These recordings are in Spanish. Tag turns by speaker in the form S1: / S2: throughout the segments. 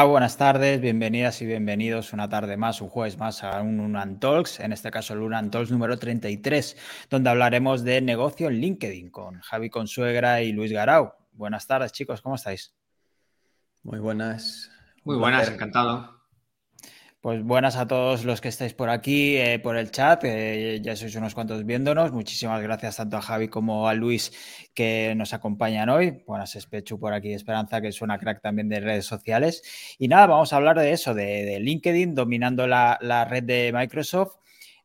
S1: Hola, buenas tardes, bienvenidas y bienvenidos una tarde más, un jueves más a un Unan Talks, en este caso el Unan Talks número 33, donde hablaremos de negocio en LinkedIn con Javi Consuegra y Luis Garau. Buenas tardes, chicos, ¿cómo estáis?
S2: Muy buenas.
S3: Muy buenas, encantado.
S1: Pues buenas a todos los que estáis por aquí, eh, por el chat, eh, ya sois unos cuantos viéndonos. Muchísimas gracias tanto a Javi como a Luis que nos acompañan hoy. Buenas, Espechu por aquí, Esperanza, que es una crack también de redes sociales. Y nada, vamos a hablar de eso, de, LinkedIn dominando la, red de Microsoft.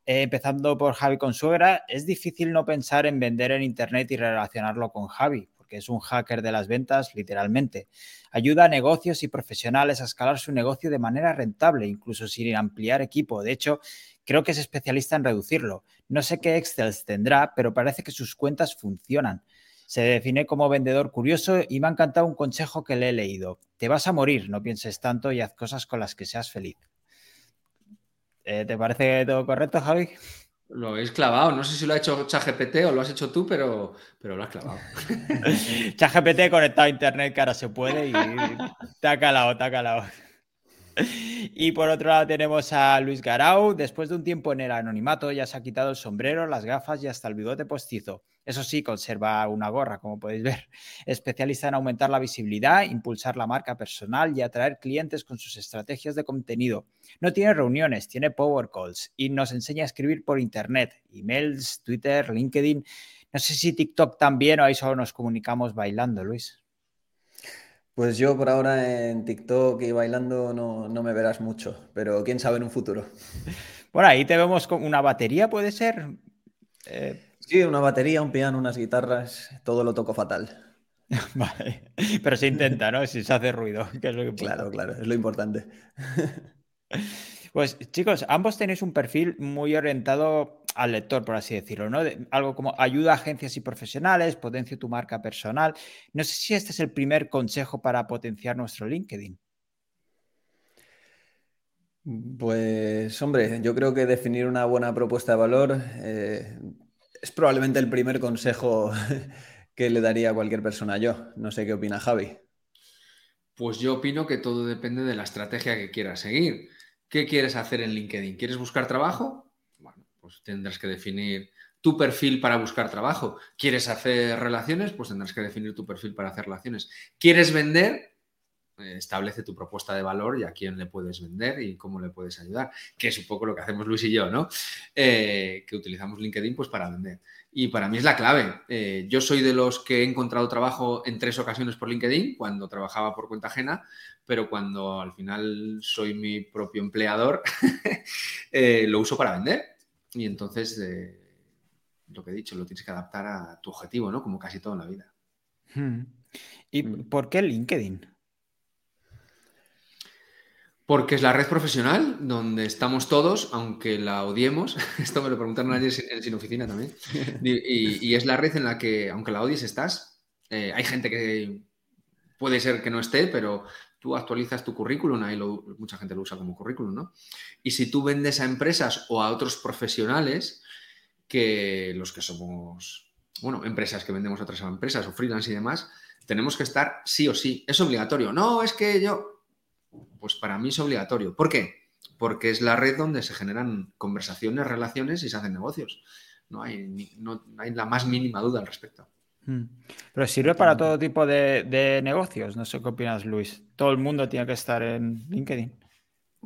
S1: Eh, empezando por Javi Consuegra, es difícil no pensar en vender en Internet y relacionarlo con Javi porque es un hacker de las ventas, literalmente. Ayuda a negocios y profesionales a escalar su negocio de manera rentable, incluso sin ampliar equipo. De hecho, creo que es especialista en reducirlo. No sé qué Excel tendrá, pero parece que sus cuentas funcionan. Se define como vendedor curioso y me ha encantado un consejo que le he leído. Te vas a morir, no pienses tanto y haz cosas con las que seas feliz. Eh, ¿Te parece todo correcto, Javi?
S3: Lo habéis clavado. No sé si lo ha hecho ChatGPT o lo has hecho tú, pero, pero lo has clavado.
S1: ChatGPT conectado a internet, que ahora se puede y te ha calado, te ha calado. Y por otro lado tenemos a Luis Garau. Después de un tiempo en el anonimato ya se ha quitado el sombrero, las gafas y hasta el bigote postizo. Eso sí, conserva una gorra, como podéis ver. Especialista en aumentar la visibilidad, impulsar la marca personal y atraer clientes con sus estrategias de contenido. No tiene reuniones, tiene power calls y nos enseña a escribir por internet, emails, Twitter, LinkedIn. No sé si TikTok también o ahí solo nos comunicamos bailando, Luis.
S2: Pues yo por ahora en TikTok y bailando no, no me verás mucho, pero quién sabe en un futuro.
S1: Bueno, ahí te vemos con una batería, ¿puede ser?
S2: Eh, Sí, una batería, un piano, unas guitarras, todo lo toco fatal.
S1: vale, pero se intenta, ¿no? Si se hace ruido, que es lo que
S2: Claro, claro, es lo importante.
S1: Pues chicos, ambos tenéis un perfil muy orientado al lector, por así decirlo, ¿no? algo como ayuda a agencias y profesionales, potencia tu marca personal. No sé si este es el primer consejo para potenciar nuestro LinkedIn.
S2: Pues hombre, yo creo que definir una buena propuesta de valor eh, es probablemente el primer consejo que le daría a cualquier persona yo. No sé qué opina Javi.
S3: Pues yo opino que todo depende de la estrategia que quieras seguir. ¿Qué quieres hacer en LinkedIn? ¿Quieres buscar trabajo? Pues tendrás que definir tu perfil para buscar trabajo. ¿Quieres hacer relaciones? Pues tendrás que definir tu perfil para hacer relaciones. ¿Quieres vender? Eh, establece tu propuesta de valor y a quién le puedes vender y cómo le puedes ayudar, que es un poco lo que hacemos Luis y yo, ¿no? Eh, que utilizamos LinkedIn pues para vender. Y para mí es la clave. Eh, yo soy de los que he encontrado trabajo en tres ocasiones por LinkedIn, cuando trabajaba por cuenta ajena, pero cuando al final soy mi propio empleador, lo uso para vender. Y entonces, lo que he dicho, lo tienes que adaptar a tu objetivo, ¿no? Como casi todo en la vida.
S1: Hmm. ¿Y mm. por qué LinkedIn?
S3: Porque es la red profesional donde estamos todos, aunque la odiemos. Esto me lo preguntaron ayer en Sin Oficina también. Y, es la red en la que, aunque la odies, estás. Eh, hay gente que puede ser que no esté, pero tú actualizas tu currículum, ahí mucha gente lo usa como currículum, ¿no? Y si tú vendes a empresas o a otros profesionales, que los que somos, bueno, empresas que vendemos a otras empresas o freelance y demás, tenemos que estar sí o sí. Es obligatorio. No, es que yo, pues para mí es obligatorio. ¿Por qué? Porque es la red donde se generan conversaciones, relaciones y se hacen negocios. No hay, no, hay la más mínima duda al respecto.
S1: Hmm. Pero sirve para todo tipo de, negocios. No sé qué opinas, Luis. Todo el mundo tiene que estar en LinkedIn.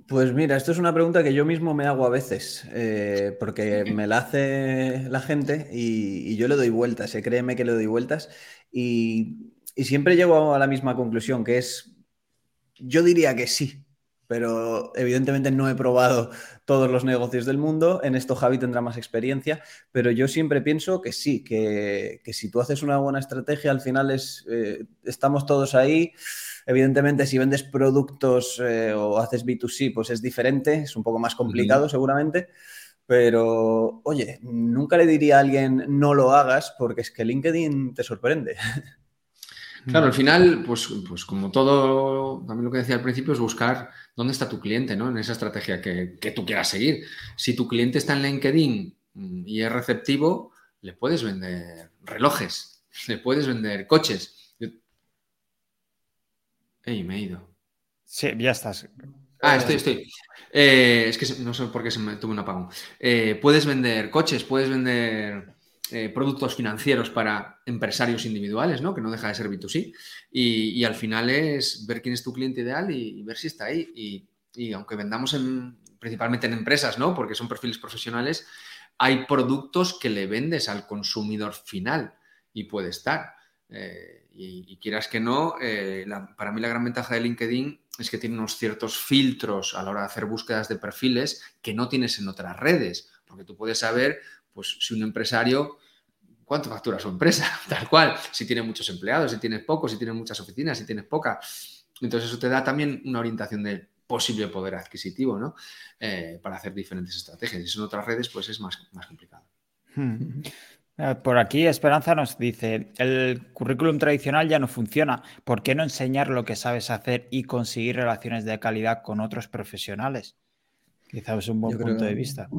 S2: Pues mira, esto es una pregunta que yo mismo me hago a veces, eh, porque me la hace la gente y, yo le doy vueltas, eh, créeme que le doy vueltas, y siempre llego a la misma conclusión, que es yo diría que sí, pero evidentemente no he probado todos los negocios del mundo. En esto Javi tendrá más experiencia, pero yo siempre pienso que sí, que, si tú haces una buena estrategia, al final es, eh, estamos todos ahí. Evidentemente, si vendes productos eh, o haces B2C, pues es diferente, es un poco más complicado seguramente. Pero, oye, nunca le diría a alguien no lo hagas porque es que LinkedIn te sorprende.
S3: Claro, al final, pues, pues como todo, también lo que decía al principio, es buscar dónde está tu cliente, ¿no? En esa estrategia que, tú quieras seguir. Si tu cliente está en LinkedIn mm, y es receptivo, le puedes vender relojes, le puedes vender coches. ¡Ey, me he ido!
S1: Sí, ya estás.
S3: Ah, estoy, estoy. Eh, es que no sé por qué se me tuve un apagón. Eh, puedes vender coches, puedes vender eh, productos financieros para empresarios individuales, ¿no? Que no deja de ser B2C. Y, al final es ver quién es tu cliente ideal y, ver si está ahí. Y, aunque vendamos principalmente en empresas, ¿no? Porque son perfiles profesionales, hay productos que le vendes al consumidor final y puede estar. y, quieras que no, para mí la gran ventaja de LinkedIn es que tiene unos ciertos filtros a la hora de hacer búsquedas de perfiles que no tienes en otras redes, porque tú puedes saber, pues, si un empresario, cuánto factura su empresa, tal cual, si tiene muchos empleados, si tienes pocos, si tiene muchas oficinas, si tienes poca. Entonces eso te da también una orientación de posible poder adquisitivo, ¿no? Eh, para hacer diferentes estrategias. Y si son otras redes, pues es más, más complicado.
S1: Hmm. Eh, por aquí Esperanza nos dice, el currículum tradicional ya no funciona. ¿Por qué no enseñar lo que sabes hacer y conseguir relaciones de calidad con otros profesionales? Quizás es un buen punto de vista.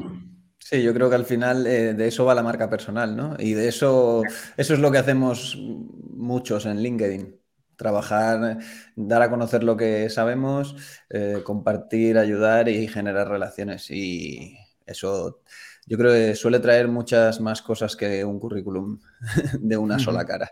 S2: Sí, yo creo que al final eh, de eso va la marca personal, ¿no? Y de eso, eso es lo que hacemos muchos en LinkedIn. Trabajar, dar a conocer lo que sabemos, eh, compartir, ayudar y generar relaciones. Y eso yo creo que suele traer muchas más cosas que un currículum de una sola cara.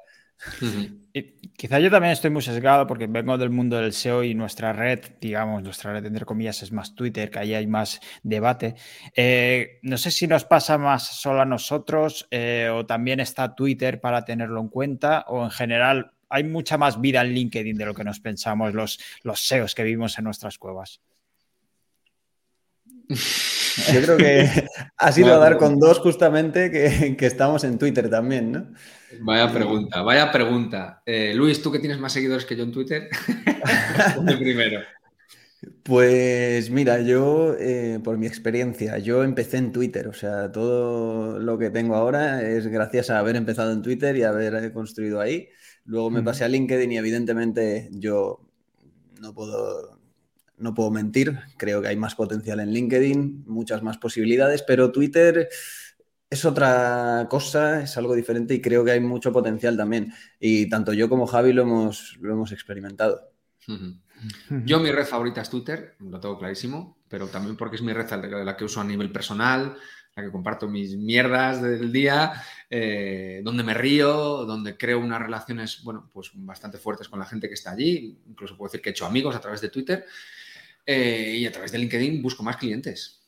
S1: Quizá yo también estoy muy sesgado porque vengo del mundo del SEO y nuestra red, digamos, nuestra red entre comillas es más Twitter, que ahí hay más debate. Eh, no sé si nos pasa más solo a nosotros eh, o también está Twitter para tenerlo en cuenta o en general hay mucha más vida en LinkedIn de lo que nos pensamos los, los SEOs que vivimos en nuestras cuevas.
S2: Yo creo que ha sido a dar con dos justamente que, estamos en Twitter también, ¿no?
S3: Vaya pregunta, vaya pregunta. Eh, Luis, tú que tienes más seguidores que yo en Twitter, primero.
S2: Pues mira, yo, eh, por mi experiencia, yo empecé en Twitter, o sea, todo lo que tengo ahora es gracias a haber empezado en Twitter y haber construido ahí. Luego me pasé a LinkedIn y evidentemente yo no puedo no puedo mentir, creo que hay más potencial en LinkedIn, muchas más posibilidades, pero Twitter es otra cosa, es algo diferente y creo que hay mucho potencial también. Y tanto yo como Javi lo hemos, lo hemos experimentado.
S3: Yo mi red favorita es Twitter, lo tengo clarísimo, pero también porque es mi red la que uso a nivel personal, la que comparto mis mierdas del día, eh, donde me río, donde creo unas relaciones, bueno, pues bastante fuertes con la gente que está allí. Incluso puedo decir que he hecho amigos a través de Twitter. Eh, y a través de LinkedIn busco más clientes,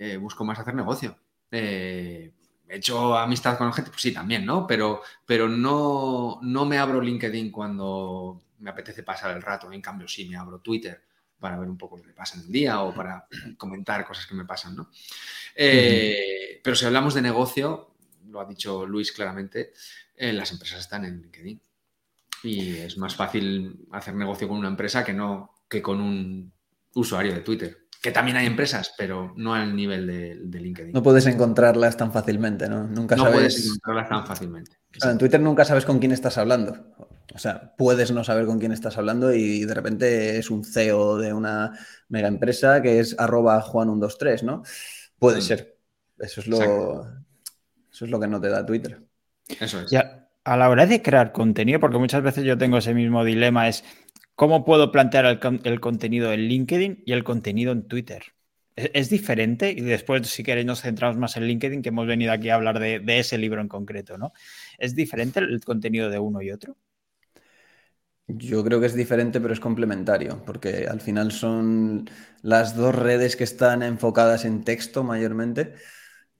S3: eh, busco más hacer negocio. Eh, he hecho amistad con gente, pues sí, también, ¿no? Pero, pero no, no me abro LinkedIn cuando me apetece pasar el rato. En cambio, sí, me abro Twitter para ver un poco lo que pasa en el día o para comentar cosas que me pasan, ¿no? Pero si hablamos de negocio, lo ha dicho Luis claramente, las empresas están en LinkedIn. Y es más fácil hacer negocio con una empresa que no que con un usuario de Twitter. Que también hay empresas, pero no al nivel de, LinkedIn.
S2: No puedes encontrarlas tan fácilmente, ¿no? Nunca
S3: no puedes encontrarlas tan fácilmente.
S2: en Twitter nunca sabes con quién estás hablando. O sea, puedes no saber con quién estás hablando y de repente es un CEO de una mega empresa que es arroba Juan123, ¿no? Puede mm. ser. Eso es lo. Eso es lo que no te da Twitter.
S3: Eso es.
S1: Ya, a la hora de crear contenido, porque muchas veces yo tengo ese mismo dilema, es ¿Cómo puedo plantear el, contenido en LinkedIn y el contenido en Twitter? ¿Es, diferente? Y después, si queréis, nos centramos más en LinkedIn, que hemos venido aquí a hablar de, ese libro en concreto, ¿no? ¿Es diferente el contenido de uno y otro?
S2: Yo creo que es diferente, pero es complementario, porque al final son las dos redes que están enfocadas en texto mayormente.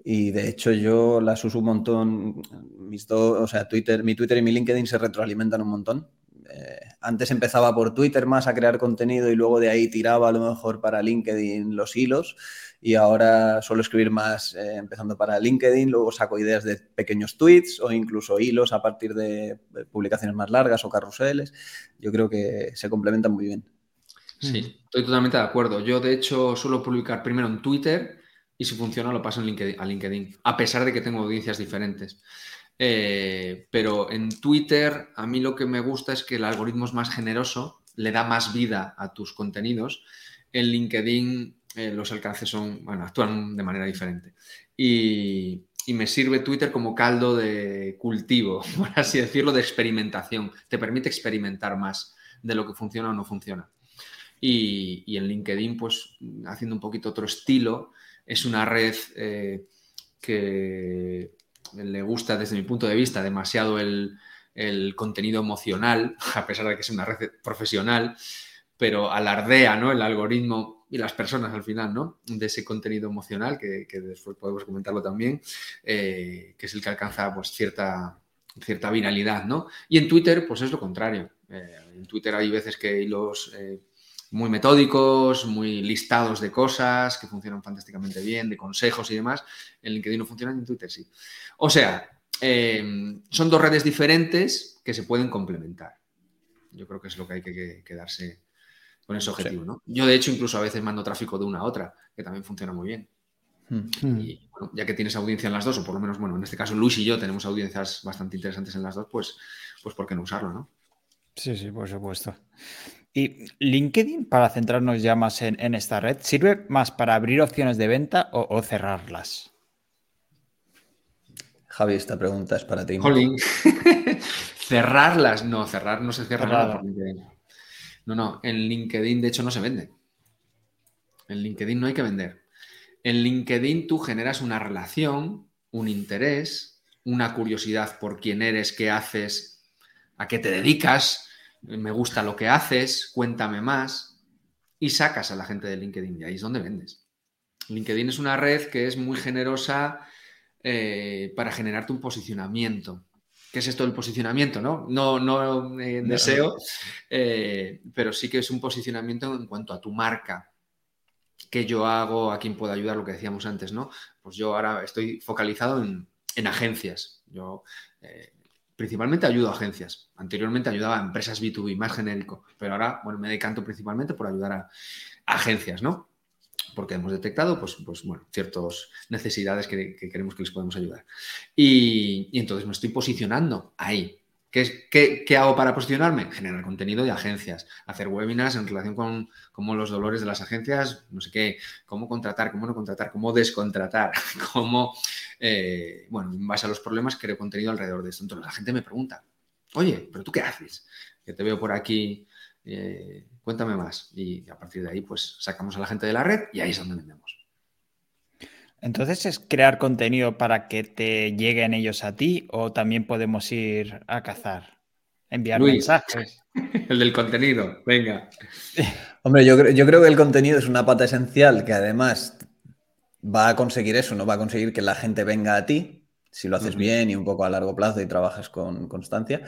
S2: Y de hecho yo las uso un montón, mis dos, o sea, Twitter, mi Twitter y mi LinkedIn se retroalimentan un montón. Eh, antes empezaba por Twitter más a crear contenido y luego de ahí tiraba a lo mejor para LinkedIn los hilos y ahora suelo escribir más eh, empezando para LinkedIn, luego saco ideas de pequeños tweets o incluso hilos a partir de publicaciones más largas o carruseles. Yo creo que se complementan muy bien.
S3: Sí, estoy totalmente de acuerdo. Yo de hecho suelo publicar primero en Twitter y si funciona lo paso en LinkedIn, a LinkedIn, a pesar de que tengo audiencias diferentes. Eh, pero en Twitter a mí lo que me gusta es que el algoritmo es más generoso, le da más vida a tus contenidos. En LinkedIn eh, los alcances son, bueno, actúan de manera diferente. Y, me sirve Twitter como caldo de cultivo, por así decirlo, de experimentación. Te permite experimentar más de lo que funciona o no funciona. Y, en LinkedIn, pues haciendo un poquito otro estilo, es una red eh, que le gusta desde mi punto de vista demasiado el, contenido emocional, a pesar de que es una red profesional, pero alardea ¿no? el algoritmo y las personas al final, ¿no? De ese contenido emocional, que, después podemos comentarlo también, eh, que es el que alcanza pues cierta, cierta viralidad, ¿no? Y en Twitter, pues es lo contrario. Eh, en Twitter hay veces que los eh, muy metódicos, muy listados de cosas que funcionan fantásticamente bien, de consejos y demás. En LinkedIn no funcionan, en Twitter sí. O sea, son dos redes diferentes que se pueden complementar. Yo creo que es lo que hay que quedarse con ese objetivo, ¿no? Yo, de hecho, incluso a veces mando tráfico de una a otra, que también funciona muy bien. Hmm. Y bueno, ya que tienes audiencia en las dos, o por lo menos, bueno, en este caso Luis y yo tenemos audiencias bastante interesantes en las dos, pues, pues ¿por qué no usarlo, no?
S1: Sí, sí, por supuesto. ¿Y LinkedIn, para centrarnos ya más en, esta red, sirve más para abrir opciones de venta o, cerrarlas?
S2: Javi, esta pregunta es para ti.
S3: cerrarlas, no, cerrar no se cierra nada no, no, en LinkedIn de hecho no se vende. En LinkedIn no hay que vender. En LinkedIn tú generas una relación, un interés, una curiosidad por quién eres, qué haces, a qué te dedicas, me gusta lo que haces, cuéntame más, y sacas a la gente de LinkedIn. Y ahí es donde vendes. LinkedIn es una red que es muy generosa eh, para generarte un posicionamiento. ¿Qué es esto del posicionamiento? No, no, no eh, deseo, eh, pero sí que es un posicionamiento en cuanto a tu marca. ¿Qué yo hago? ¿A quién puedo ayudar? Lo que decíamos antes, ¿no? Pues yo ahora estoy focalizado en, agencias. Yo eh, principalmente ayudo a agencias. Anteriormente ayudaba a empresas B2B, más genérico, pero ahora, bueno, me decanto principalmente por ayudar a agencias, ¿no? porque hemos detectado, pues, pues bueno, ciertas necesidades que, queremos que les podemos ayudar. Y, entonces me estoy posicionando ahí. ¿Qué, qué, hago para posicionarme? Generar contenido de agencias, hacer webinars en relación con cómo los dolores de las agencias, no sé qué, cómo contratar, cómo no contratar, cómo descontratar, cómo, eh, bueno, en base a los problemas creo contenido alrededor de esto. Entonces la gente me pregunta, oye, pero tú qué haces? Que te veo por aquí eh, cuéntame más. Y a partir de ahí, pues sacamos a la gente de la red y ahí es donde vendemos.
S1: Entonces, ¿es crear contenido para que te lleguen ellos a ti o también podemos ir a cazar? Enviar mensajes.
S3: El del contenido, venga.
S2: Hombre, yo, yo creo que el contenido es una pata esencial que además va a conseguir eso, ¿no? Va a conseguir que la gente venga a ti, si lo haces bien y un poco a largo plazo y trabajas con constancia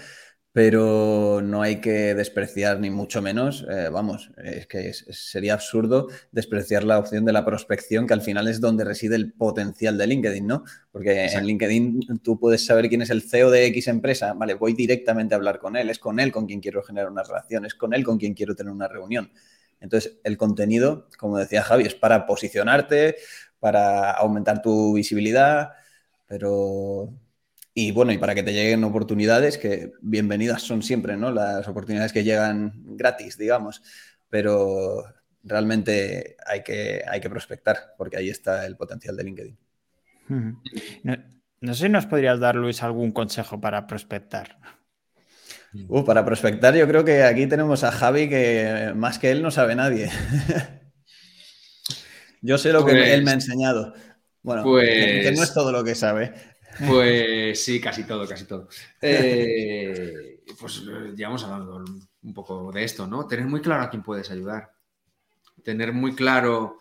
S2: pero no hay que despreciar ni mucho menos, eh, vamos, es que sería absurdo despreciar la opción de la prospección, que al final es donde reside el potencial de LinkedIn, ¿no? Porque en LinkedIn tú puedes saber quién es el CEO de X empresa, vale, voy directamente a hablar con él, es con él con quien quiero generar una relación, es con él con quien quiero tener una reunión. Entonces, el contenido, como decía Javi, es para posicionarte, para aumentar tu visibilidad, pero y bueno, y para que te lleguen oportunidades, que bienvenidas son siempre, ¿no? Las oportunidades que llegan gratis, digamos, pero realmente hay que, hay que prospectar, porque ahí está el potencial de LinkedIn.
S1: no, sé si nos podrías dar, Luis, algún consejo para prospectar.
S2: Uh, para prospectar, yo creo que aquí tenemos a Javi que más que él no sabe nadie. yo sé lo que pues él me ha enseñado. Bueno, que no es todo lo que sabe.
S3: Pues sí, casi todo, casi todo. Eh, pues ya hemos hablado un poco de esto, ¿no? Tener muy claro a quién puedes ayudar. Tener muy claro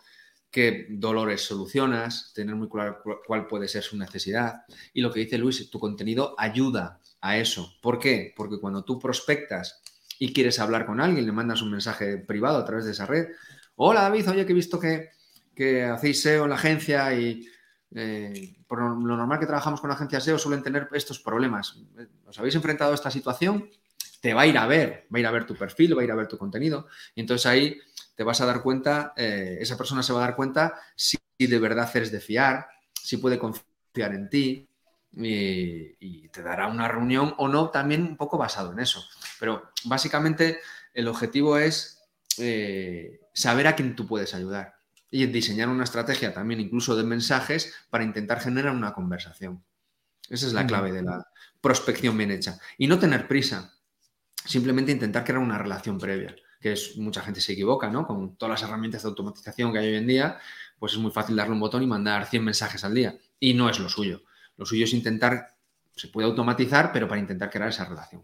S3: qué dolores solucionas, tener muy claro cuál puede ser su necesidad. Y lo que dice Luis, tu contenido ayuda a eso. ¿Por qué? Porque cuando tú prospectas y quieres hablar con alguien, le mandas un mensaje privado a través de esa red. Hola David, oye que he visto que, que hacéis SEO en la agencia y eh, por lo normal que trabajamos con agencias SEO suelen tener estos problemas. ¿Os habéis enfrentado a esta situación? Te va a ir a ver, va a ir a ver tu perfil, va a ir a ver tu contenido. Y entonces ahí te vas a dar cuenta, eh, esa persona se va a dar cuenta si de verdad eres de fiar, si puede confiar en ti y, te dará una reunión o no, también un poco basado en eso. Pero básicamente el objetivo es eh, saber a quién tú puedes ayudar y diseñar una estrategia también incluso de mensajes para intentar generar una conversación. Esa es la clave de la prospección bien hecha. Y no tener prisa, simplemente intentar crear una relación previa. que es, mucha gente se equivoca, ¿no? Con todas las herramientas de automatización que hay hoy en día, pues es muy fácil darle un botón y mandar 100 mensajes al día. Y no es lo suyo. Lo suyo es intentar, se puede automatizar, pero para intentar crear esa relación.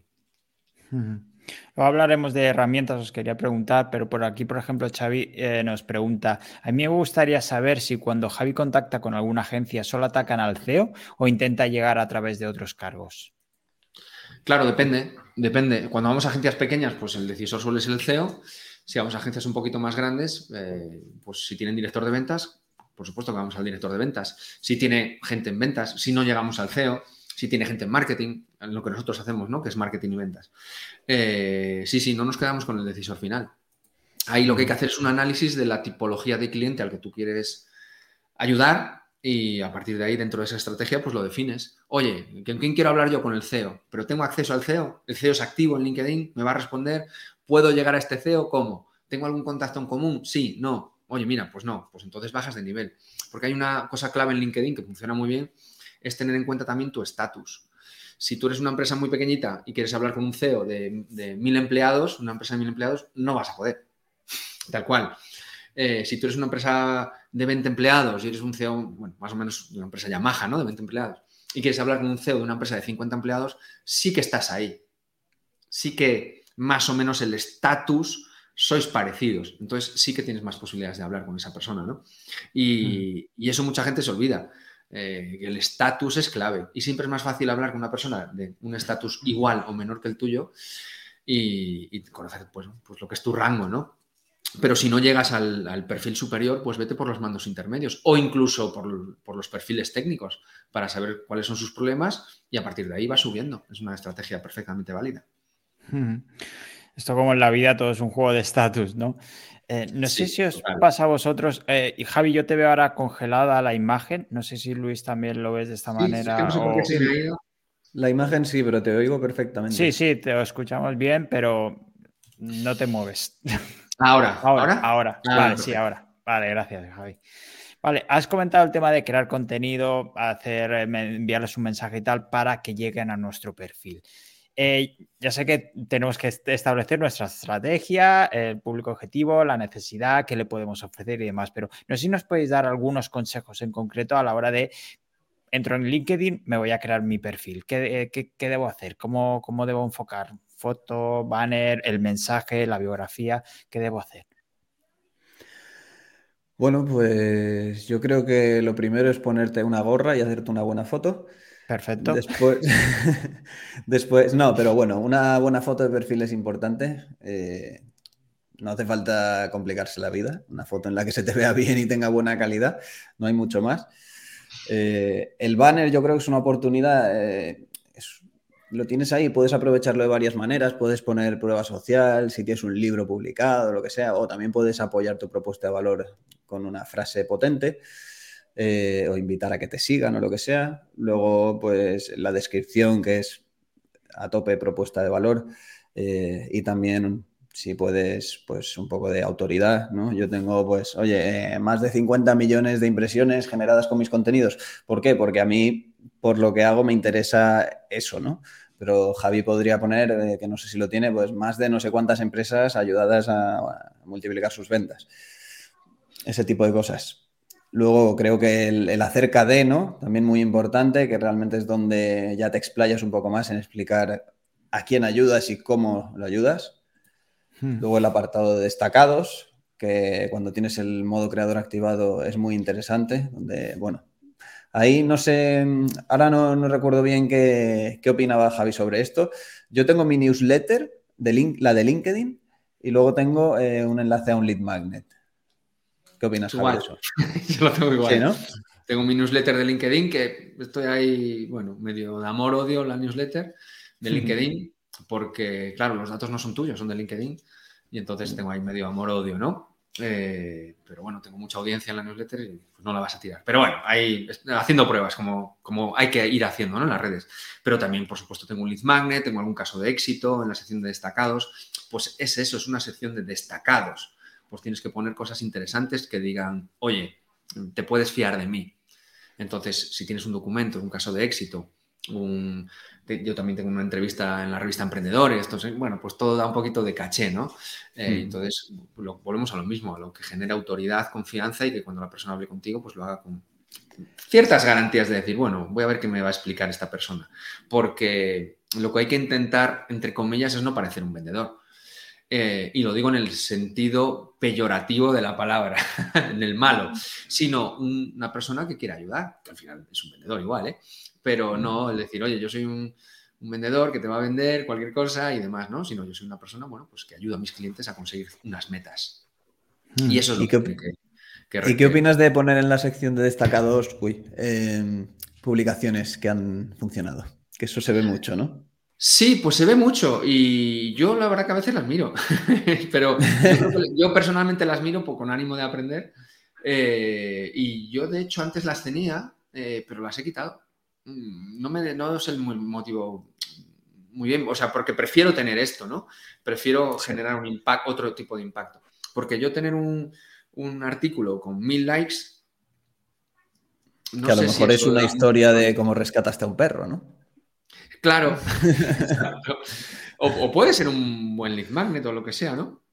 S1: Luego hablaremos de herramientas, os quería preguntar, pero por aquí, por ejemplo, Xavi eh, nos pregunta, a mí me gustaría saber si cuando Javi contacta con alguna agencia solo atacan al CEO o intenta llegar a través de otros cargos.
S3: Claro, depende, depende. Cuando vamos a agencias pequeñas, pues el decisor suele ser el CEO. Si vamos a agencias un poquito más grandes, eh, pues si tienen director de ventas, por supuesto que vamos al director de ventas. Si tiene gente en ventas, si no llegamos al CEO, si tiene gente en marketing, lo que nosotros hacemos, ¿no? Que es marketing y ventas. Eh, sí, sí, no nos quedamos con el decisor final. Ahí lo que hay que hacer es un análisis de la tipología de cliente al que tú quieres ayudar y a partir de ahí, dentro de esa estrategia, pues lo defines. Oye, ¿con quién quiero hablar yo? Con el CEO. Pero tengo acceso al CEO. El CEO es activo en LinkedIn, me va a responder. ¿Puedo llegar a este CEO? ¿Cómo? ¿Tengo algún contacto en común? Sí, no. Oye, mira, pues no, pues entonces bajas de nivel. Porque hay una cosa clave en LinkedIn que funciona muy bien, es tener en cuenta también tu estatus. Si tú eres una empresa muy pequeñita y quieres hablar con un CEO de, mil empleados, una empresa de mil empleados, no vas a poder. Tal cual. Eh, si tú eres una empresa de 20 empleados y eres un CEO, bueno, más o menos una empresa Yamaha, ¿no? De 20 empleados, y quieres hablar con un CEO de una empresa de 50 empleados, sí que estás ahí. Sí que más o menos el estatus sois parecidos. Entonces sí que tienes más posibilidades de hablar con esa persona, ¿no? Y, mm. y eso mucha gente se olvida. Eh, el estatus es clave y siempre es más fácil hablar con una persona de un estatus igual o menor que el tuyo y, conocer pues, pues, lo que es tu rango, ¿no? Pero si no llegas al, perfil superior, pues vete por los mandos intermedios o incluso por, los perfiles técnicos para saber cuáles son sus problemas y a partir de ahí va subiendo. Es una estrategia perfectamente válida.
S1: Esto como en la vida todo es un juego de estatus, ¿no? Eh, no sé si os pasa a vosotros, eh, y Javi, yo te veo ahora congelada la imagen, no sé si Luis también lo ves de esta manera.
S2: La imagen sí, pero te oigo perfectamente.
S1: Sí, sí, te escuchamos bien, pero no te mueves.
S3: Ahora,
S1: ahora, ahora. Ah, vale, sí, ahora. Vale, gracias, Javi. Vale, has comentado el tema de crear contenido, hacer, eh, enviarles un mensaje y tal para que lleguen a nuestro perfil. Eh, ya sé que tenemos que establecer nuestra estrategia, el público objetivo, la necesidad que le podemos ofrecer y demás, pero no sé si nos podéis dar algunos consejos en concreto a la hora de entro en LinkedIn, me voy a crear mi perfil. ¿Qué, eh, debo hacer? ¿Cómo, ¿Cómo, debo enfocar? ¿Foto, banner, el mensaje, la biografía? ¿Qué debo hacer?
S2: Bueno, pues yo creo que lo primero es ponerte una gorra y hacerte una buena foto.
S1: Perfecto.
S2: Después, después, no, pero bueno, una buena foto de perfil es importante. Eh, no hace falta complicarse la vida. Una foto en la que se te vea bien y tenga buena calidad. No hay mucho más. Eh, el banner yo creo que es una oportunidad. Eh, lo tienes ahí, puedes aprovecharlo de varias maneras. Puedes poner prueba social, si tienes un libro publicado, lo que sea. O también puedes apoyar tu propuesta de valor con una frase potente. Eh, o invitar a que te sigan o lo que sea. Luego, pues la descripción que es a tope propuesta de valor eh, y también si puedes, pues un poco de autoridad, ¿no? Yo tengo, pues, oye, eh, más de 50 millones de impresiones generadas con mis contenidos. ¿Por qué? Porque a mí, por lo que hago, me interesa eso, ¿no? Pero Javi podría poner, que no sé si lo tiene, pues más de no sé cuántas empresas ayudadas a multiplicar sus ventas. Ese tipo de cosas. Luego creo que el, acerca de, ¿no? También muy importante, que realmente es donde ya te explayas un poco más en explicar a quién ayudas y cómo lo ayudas. Hmm. Luego el apartado de destacados, que cuando tienes el modo creador activado es muy interesante, donde, bueno, ahí no sé, ahora no, recuerdo bien qué, opinaba Javi sobre esto. Yo tengo mi newsletter, de la de LinkedIn, y luego tengo eh, un enlace a un lead magnet. ¿Qué opinas
S3: eso? Yo lo tengo igual. Tengo mi newsletter de LinkedIn que estoy ahí, bueno, medio de amor-odio la newsletter de LinkedIn, porque, claro, los datos no son tuyos, son de LinkedIn, y entonces tengo ahí medio amor-odio, ¿no? Eh, pero bueno, tengo mucha audiencia en la newsletter y pues, no la vas a tirar. Pero bueno, ahí haciendo pruebas, como, como hay que ir haciendo ¿no? en las redes. Pero también, por supuesto, tengo un lead magnet, tengo algún caso de éxito en la sección de destacados. Pues es eso, es una sección de destacados pues tienes que poner cosas interesantes que digan, oye, te puedes fiar de mí. Entonces, si tienes un documento, un caso de éxito, yo también tengo una entrevista en la revista Emprendedores, entonces, bueno, pues todo da un poquito de caché, ¿no? Eh, mm. Entonces, volvemos a lo mismo, a lo que genera autoridad, confianza y que cuando la persona hable contigo, pues lo haga con ciertas garantías de decir, bueno, voy a ver qué me va a explicar esta persona, porque lo que hay que intentar, entre comillas, es no parecer un vendedor. Eh, y lo digo en el sentido peyorativo de la palabra, en el malo, sino una persona que quiere ayudar, que al final es un vendedor igual, ¿eh? pero no el decir, oye, yo soy un, vendedor que te va a vender cualquier cosa y demás, ¿no? Sino yo soy una persona, bueno, pues que ayuda a mis clientes a conseguir unas metas.
S2: Hmm. Y eso es lo que, que, ¿Y qué opinas de poner en la sección de destacados uy, em, publicaciones que han funcionado? Que eso se ve mucho, ¿no?
S3: Sí, pues se ve mucho y yo la verdad que a veces las miro, pero yo, personalmente las miro con ánimo de aprender eh, y yo de hecho antes las tenía, eh, pero las he quitado. Mm, no, me, no es el motivo muy bien, o sea, porque prefiero tener esto, ¿no? Prefiero generar un impacto, otro tipo de impacto. Porque yo tener un, artículo con mil likes.
S2: que a lo mejor es una historia de cómo rescataste a un perro, ¿no?
S3: Claro. o, puede ser un buen lead magnet o lo que sea, ¿no?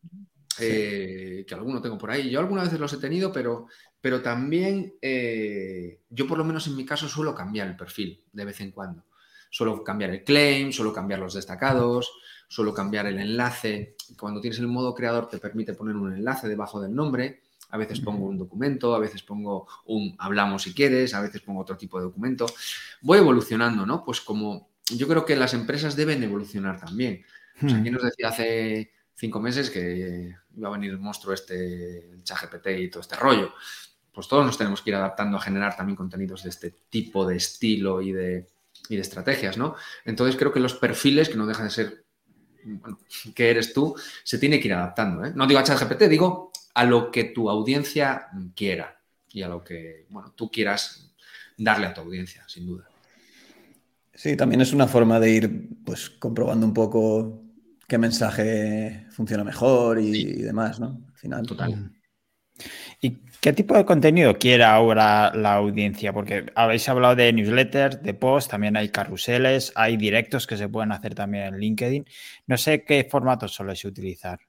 S3: Eh, que alguno tengo por ahí. Yo algunas veces los he tenido, pero pero también eh, yo por lo menos en mi caso suelo cambiar el perfil de vez en cuando. Suelo cambiar el claim, suelo cambiar los destacados, suelo cambiar el enlace. Cuando tienes el modo creador te permite poner un enlace debajo del nombre. A veces pongo un documento, a veces pongo un hablamos si quieres, a veces pongo otro tipo de documento. Voy evolucionando, ¿no? Pues como yo creo que las empresas deben evolucionar también. O sea, nos decía hace cinco meses que iba a venir el monstruo este, el ChatGPT y todo este rollo pues todos nos tenemos que ir adaptando a generar también contenidos de este tipo de estilo y de, de estrategias, ¿no? Entonces creo que los perfiles, que no dejan de ser, bueno, que eres tú, se tiene que ir adaptando, ¿eh? No digo a ChatGPT, digo a lo que tu audiencia quiera y a lo que, bueno, tú quieras darle a tu audiencia, sin duda.
S2: Sí, también es una forma de ir, pues, comprobando un poco qué mensaje funciona mejor y, demás, ¿no?
S3: Al final. Total.
S1: ¿Y qué tipo de contenido quiere ahora la audiencia? Porque habéis hablado de newsletters, de posts, también hay carruseles, hay directos que se pueden hacer también en LinkedIn. No sé qué formato soléis utilizar.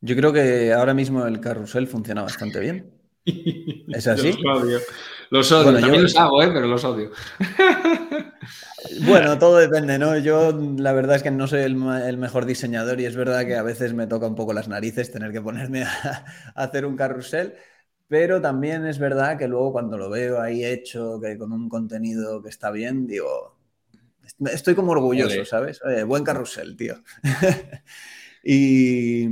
S2: Yo creo que ahora mismo el carrusel funciona bastante bien. ¿Es así?
S3: Los odio. Los odio. También los hago, ¿eh? pero los odio.
S2: Bueno, todo depende, ¿no? Yo la verdad es que no soy el, mejor diseñador y es verdad que a veces me toca un poco las narices tener que ponerme a, hacer un carrusel, pero también es verdad que luego cuando lo veo ahí hecho, que con un contenido que está bien, digo, estoy como orgulloso, ¿sabes? buen carrusel, tío. y,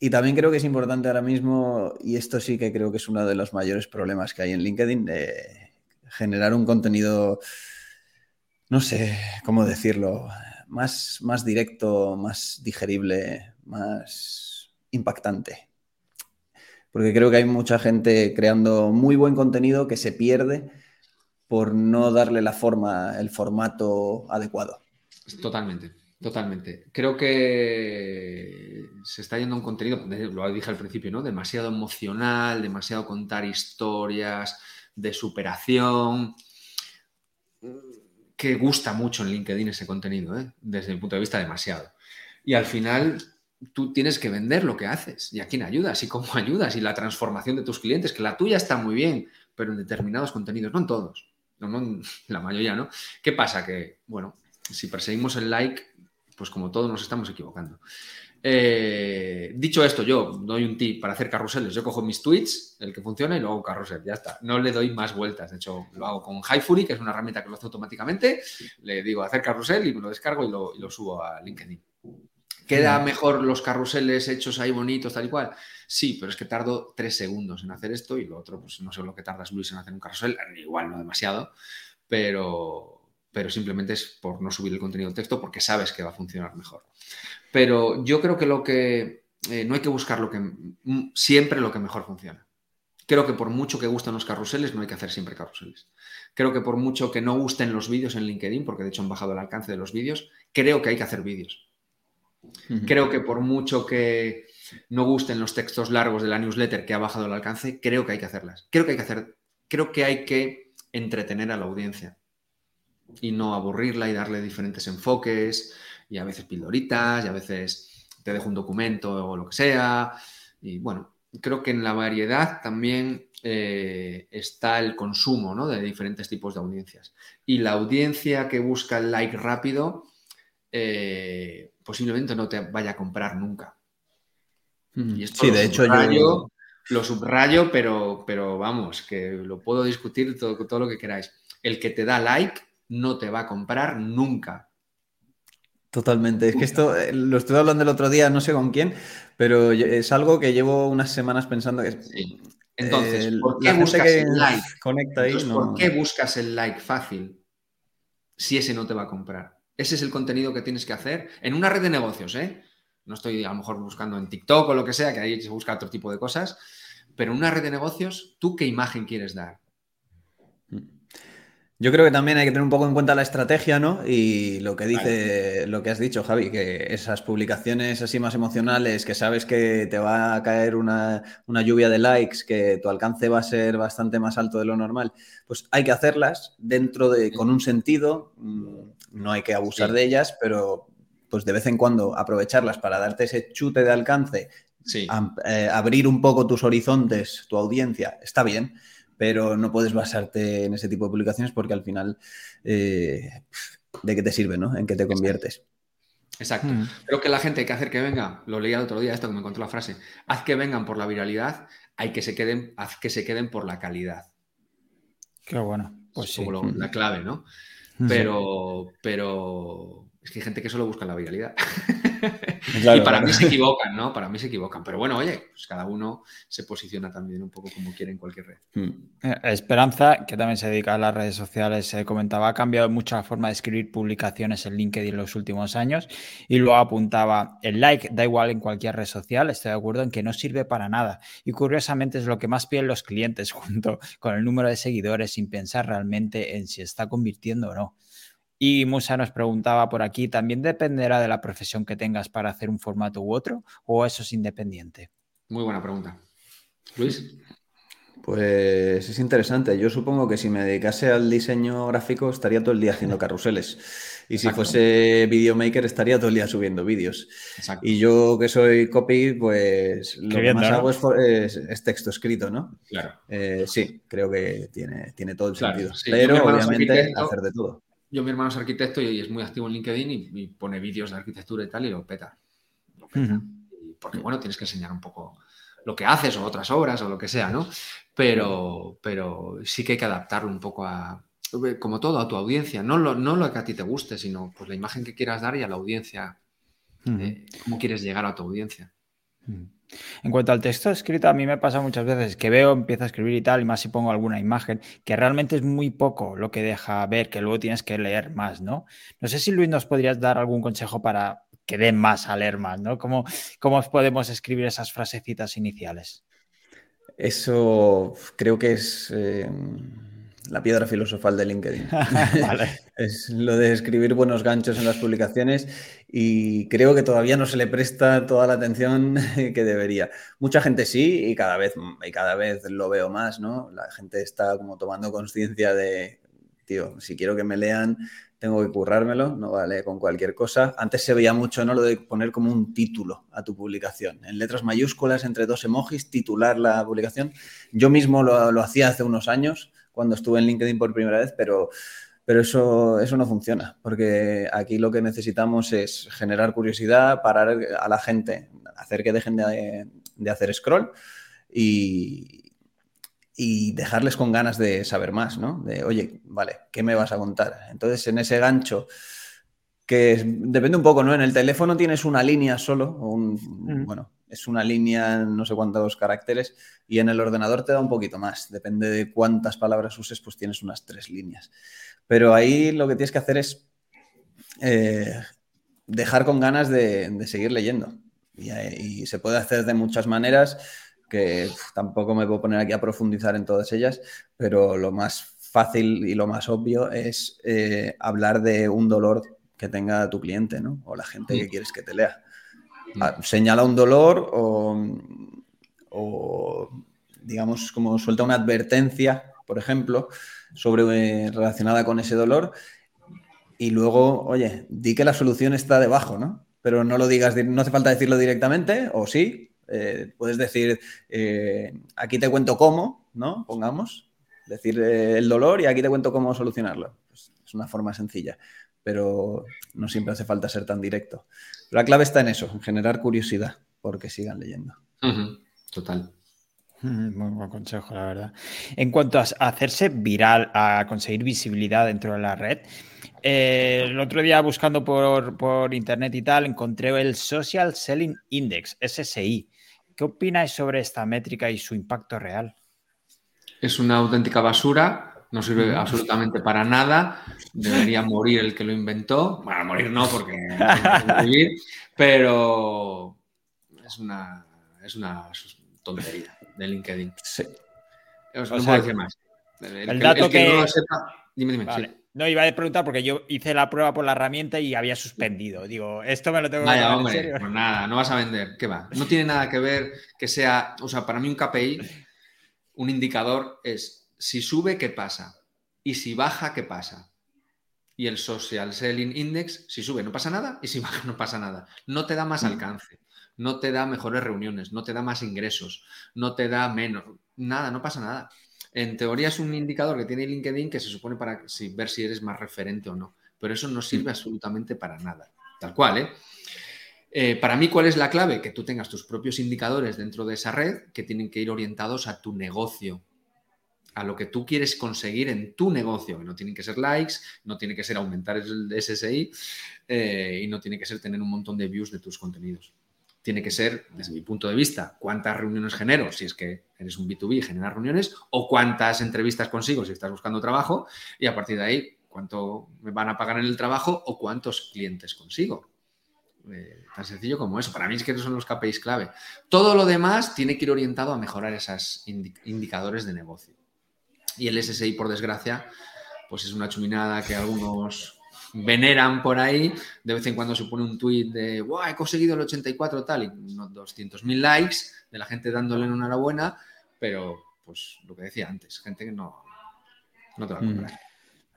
S2: y también creo que es importante ahora mismo, y esto sí que creo que es uno de los mayores problemas que hay en LinkedIn, de generar un contenido no sé cómo decirlo, más, más directo, más digerible, más impactante. Porque creo que hay mucha gente creando muy buen contenido que se pierde por no darle la forma, el formato adecuado.
S3: Totalmente, totalmente. Creo que se está yendo un contenido, lo dije al principio, ¿no? Demasiado emocional, demasiado contar historias de superación que gusta mucho en LinkedIn ese contenido, ¿eh? desde mi punto de vista demasiado. Y al final tú tienes que vender lo que haces y a quién ayudas y cómo ayudas y la transformación de tus clientes, que la tuya está muy bien, pero en determinados contenidos, no en todos, no, en la mayoría, ¿no? ¿Qué pasa? Que, bueno, si perseguimos el like, pues como todos nos estamos equivocando. Eh, dicho esto, yo doy un tip para hacer carruseles. Yo cojo mis tweets, el que funciona, y luego hago carrusel. Ya está. No le doy más vueltas. De hecho, lo hago con HiFury, que es una herramienta que lo hace automáticamente. Le digo hacer carrusel y me lo descargo y lo, subo a LinkedIn. ¿Queda mejor los carruseles hechos ahí bonitos, tal y cual? Sí, pero es que tardo tres segundos en hacer esto y lo otro, pues no sé lo que tardas, Luis, en hacer un carrusel. Igual no demasiado, pero, pero simplemente es por no subir el contenido de texto porque sabes que va a funcionar mejor. Pero yo creo que lo que eh, no hay que buscar lo que mm, siempre lo que mejor funciona. Creo que por mucho que gusten los carruseles, no hay que hacer siempre carruseles. Creo que por mucho que no gusten los vídeos en LinkedIn, porque de hecho han bajado el alcance de los vídeos, creo que hay que hacer vídeos. Creo que por mucho que no gusten los textos largos de la newsletter que ha bajado el alcance, creo que hay que hacerlas. Creo que hay que hacer, creo que hay que entretener a la audiencia. Y no aburrirla y darle diferentes enfoques y a veces pildoritas y a veces te dejo un documento o lo que sea. Y bueno, creo que en la variedad también eh, está el consumo ¿no? de diferentes tipos de audiencias. Y la audiencia que busca el like rápido eh, posiblemente no te vaya a comprar nunca.
S2: Y esto sí, de hecho yo...
S3: Lo subrayo, pero, pero vamos, que lo puedo discutir todo, todo lo que queráis. El que te da like no te va a comprar nunca.
S2: Totalmente. Es que esto eh, lo estuve hablando el otro día, no sé con quién, pero es algo que llevo unas semanas pensando que.
S3: Sí. Entonces, ¿por qué buscas el like? Conecta ahí, ¿Por qué buscas el like fácil si ese no te va a comprar? Ese es el contenido que tienes que hacer en una red de negocios, ¿eh? No estoy a lo mejor buscando en TikTok o lo que sea, que ahí se busca otro tipo de cosas, pero en una red de negocios, ¿tú qué imagen quieres dar?
S2: Yo creo que también hay que tener un poco en cuenta la estrategia, ¿no? Y lo que dice, lo que has dicho, Javi, que esas publicaciones así más emocionales, que sabes que te va a caer una, lluvia de likes, que tu alcance va a ser bastante más alto de lo normal, pues hay que hacerlas dentro de, con un sentido, mm, no hay que abusar de ellas, pero pues de vez en cuando aprovecharlas para darte ese chute de alcance, eh, abrir un poco tus horizontes, tu audiencia, está bien pero no puedes basarte en ese tipo de publicaciones porque al final, eh, ¿de qué te sirve, no? En qué te conviertes.
S3: Exacto. Mm. Creo que la gente hay que hacer que venga, lo leía el otro día, esto que me encontró la frase, haz que vengan por la viralidad, hay que se queden, haz que se queden por la calidad.
S1: Qué bueno.
S3: Pues sí. la clave, ¿no? Pero, pero es que hay gente que solo busca la viralidad. y para mí se equivocan, ¿no? Para mí se equivocan. Pero bueno, oye, pues cada uno se posiciona también un poco como quiere en cualquier red. Hmm.
S1: Eh, Esperanza, que también se dedica a las redes sociales, se comentaba, ha cambiado mucho la forma de escribir publicaciones en LinkedIn en los últimos años y luego apuntaba, el like da igual en cualquier red social, estoy de acuerdo en que no sirve para nada. Y curiosamente es lo que más piden los clientes junto con el número de seguidores sin pensar realmente en si está convirtiendo o no. Y Musa nos preguntaba por aquí, ¿también dependerá de la profesión que tengas para hacer un formato u otro o eso es independiente?
S3: Muy buena pregunta. Luis.
S2: Pues es interesante. Yo supongo que si me dedicase al diseño gráfico estaría todo el día haciendo carruseles. Y si fuese videomaker estaría todo el día subiendo vídeos. Y yo que soy copy, pues lo que más hago es, texto escrito, ¿no?
S3: Claro.
S2: Eh, sí, creo que tiene, tiene todo el sentido. Pero obviamente hacer de todo.
S3: Yo, mi hermano es arquitecto y es muy activo en LinkedIn y, pone vídeos de arquitectura y tal y lo peta. porque, bueno, tienes que enseñar un poco lo que haces o otras obras o lo que sea, ¿no? Pero, pero sí que hay que adaptarlo un poco a, como todo, a tu audiencia. No lo, no lo que a ti te guste, sino pues la imagen que quieras dar y a la audiencia. Eh, cómo quieres llegar a tu audiencia.
S1: En cuanto al texto escrito, a mí me pasa muchas veces que veo, empiezo a escribir y tal, y más si pongo alguna imagen, que realmente es muy poco lo que deja ver, que luego tienes que leer más, ¿no? No sé si Luis nos podrías dar algún consejo para que den más a leer más, ¿no? ¿Cómo, cómo podemos escribir esas frasecitas iniciales?
S2: Eso creo que es... Eh, la piedra filosofal de LinkedIn. es lo de escribir buenos ganchos en las publicaciones y creo que todavía no se le presta toda la atención que debería. Mucha gente sí y cada vez, y cada vez lo veo más, ¿no? La gente está como tomando conciencia de, tío, si quiero que me lean, tengo que currármelo, no vale con cualquier cosa. Antes se veía mucho, ¿no? Lo de poner como un título a tu publicación, en letras mayúsculas, entre dos emojis, titular la publicación. Yo mismo lo, lo hacía hace unos años cuando estuve en LinkedIn por primera vez, pero, pero eso, eso no funciona, porque aquí lo que necesitamos es generar curiosidad, parar a la gente, hacer que dejen de, hacer scroll y, y dejarles con ganas de saber más, ¿no? De, oye, vale, ¿qué me vas a contar? Entonces, en ese gancho, que depende un poco, ¿no? En el teléfono tienes una línea solo, un, mm. bueno, es una línea, no sé cuántos caracteres, y en el ordenador te da un poquito más. Depende de cuántas palabras uses, pues tienes unas tres líneas. Pero ahí lo que tienes que hacer es eh, dejar con ganas de, seguir leyendo. Y, se puede hacer de muchas maneras, que tampoco me puedo poner aquí a profundizar en todas ellas, pero lo más fácil y lo más obvio es eh, hablar de un dolor que tenga tu cliente, ¿no? O la gente que quieres que te lea. Ah, señala un dolor o, digamos, como suelta una advertencia, por ejemplo, sobre, eh, relacionada con ese dolor y luego, oye, di que la solución está debajo, ¿no? Pero no lo digas, no hace falta decirlo directamente, o sí, eh, puedes decir, eh, aquí te cuento cómo, ¿no? Pongamos, decir el dolor y aquí te cuento cómo solucionarlo. Pues es una forma sencilla, pero no siempre hace falta ser tan directo. la clave está en eso, en generar curiosidad, porque sigan leyendo.
S3: Total.
S1: Muy buen consejo, la verdad. En cuanto a hacerse viral, a conseguir visibilidad dentro de la red, eh, el otro día buscando por, internet y tal, encontré el Social Selling Index, SSI. ¿Qué opináis sobre esta métrica y su impacto real?
S3: Es una auténtica basura, no sirve absolutamente para nada. Debería morir el que lo inventó. Bueno, morir no, porque no vivir, pero es una, es una tontería de LinkedIn. Sí. No puedo decir más.
S1: El, dato que, no lo sepa, dime, dime. No, iba a preguntar porque yo hice la prueba por la herramienta y había suspendido. Digo, esto me lo tengo que
S3: Vaya, hombre, pues nada, no vas a vender. ¿Qué va? No tiene nada que ver que sea, o sea, para mí un KPI, un indicador es si sube, ¿qué pasa? Y si baja, ¿qué pasa? Y el Social Selling Index, si sube, no pasa nada, y si baja, no pasa nada. No te da más mm. alcance, no te da mejores reuniones, no te da más ingresos, no te da menos, nada, no pasa nada. En teoría es un indicador que tiene LinkedIn que se supone para ver si eres más referente o no, pero eso no sirve absolutamente para nada. Tal cual, ¿eh? ¿eh? para mí, ¿cuál es la clave? Que tú tengas tus propios indicadores dentro de esa red que tienen que ir orientados a tu negocio, a lo que tú quieres conseguir en tu negocio, no tienen que ser likes, no tiene que ser aumentar el SSI eh, y no tiene que ser tener un montón de views de tus contenidos tiene que ser, desde mi punto de vista, cuántas reuniones genero si es que eres un B2B y generas reuniones, o cuántas entrevistas consigo si estás buscando trabajo, y a partir de ahí, cuánto me van a pagar en el trabajo o cuántos clientes consigo. Eh, tan sencillo como eso. Para mí es que esos son los KPIs clave. Todo lo demás tiene que ir orientado a mejorar esos indicadores de negocio. Y el SSI, por desgracia, pues es una chuminada que algunos veneran por ahí, de vez en cuando se pone un tuit de, wow, he conseguido el 84 tal, y unos 200.000 likes de la gente dándole enhorabuena, pero pues lo que decía antes, gente que no, no te va a mm.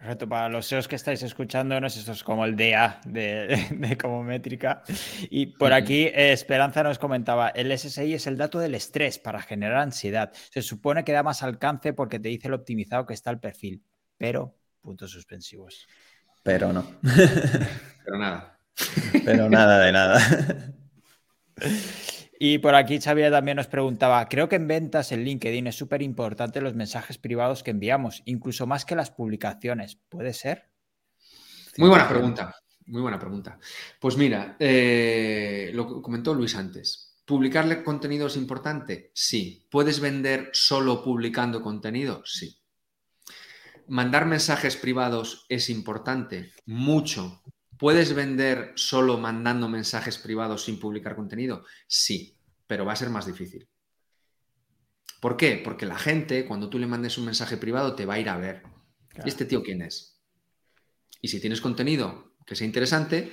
S3: Comprar.
S1: Perfecto, para los SEOs que estáis escuchándonos, esto es como el DA de, como métrica. Y por aquí eh, Esperanza nos comentaba, el SSI es el dato del estrés para generar ansiedad. Se supone que da más alcance porque te dice lo optimizado que está el perfil, pero puntos suspensivos.
S2: Pero no.
S3: Pero nada.
S2: Pero nada de nada.
S1: Y por aquí Xavier también nos preguntaba, creo que en ventas en LinkedIn es súper importante los mensajes privados que enviamos, incluso más que las publicaciones. ¿Puede ser?
S3: Muy buena pregunta, muy buena pregunta. Pues mira, eh, lo comentó Luis antes. ¿Publicarle contenido es importante? Sí. ¿Puedes vender solo publicando contenido? Sí. ¿Mandar mensajes privados es importante? Mucho. ¿Puedes vender solo mandando mensajes privados sin publicar contenido? Sí, pero va a ser más difícil. ¿Por qué? Porque la gente, cuando tú le mandes un mensaje privado, te va a ir a ver. ¿Y este tío quién es? Y si tienes contenido que sea interesante,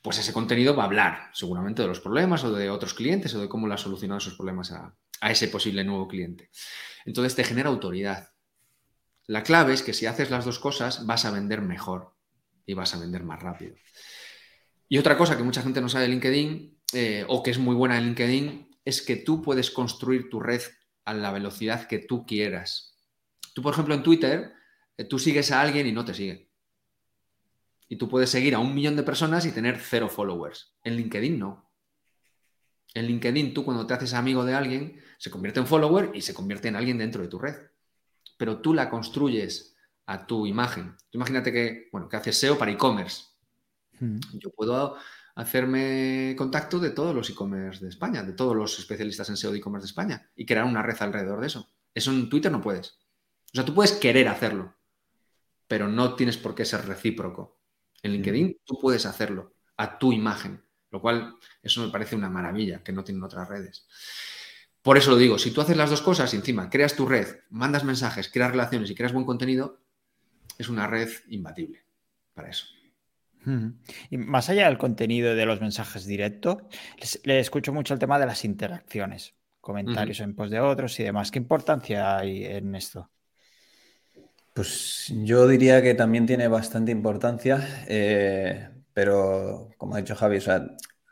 S3: pues ese contenido va a hablar seguramente de los problemas o de otros clientes o de cómo le ha solucionado esos problemas a, a ese posible nuevo cliente. Entonces te genera autoridad. La clave es que si haces las dos cosas vas a vender mejor y vas a vender más rápido. Y otra cosa que mucha gente no sabe de LinkedIn eh, o que es muy buena en LinkedIn es que tú puedes construir tu red a la velocidad que tú quieras. Tú, por ejemplo, en Twitter, eh, tú sigues a alguien y no te sigue. Y tú puedes seguir a un millón de personas y tener cero followers. En LinkedIn no. En LinkedIn tú cuando te haces amigo de alguien, se convierte en follower y se convierte en alguien dentro de tu red pero tú la construyes a tu imagen. imagínate que, bueno, que haces SEO para e-commerce. Hmm. Yo puedo hacerme contacto de todos los e-commerce de España, de todos los especialistas en SEO de e-commerce de España y crear una red alrededor de eso. Eso en Twitter no puedes. O sea, tú puedes querer hacerlo, pero no tienes por qué ser recíproco. En hmm. LinkedIn tú puedes hacerlo a tu imagen, lo cual eso me parece una maravilla que no tienen otras redes. Por eso lo digo, si tú haces las dos cosas y encima creas tu red, mandas mensajes, creas relaciones y creas buen contenido, es una red imbatible para eso.
S1: Y más allá del contenido de los mensajes directos, le escucho mucho el tema de las interacciones, comentarios en pos de otros y demás. ¿Qué importancia hay en esto?
S2: Pues yo diría que también tiene bastante importancia, eh, pero como ha dicho Javi, o sea,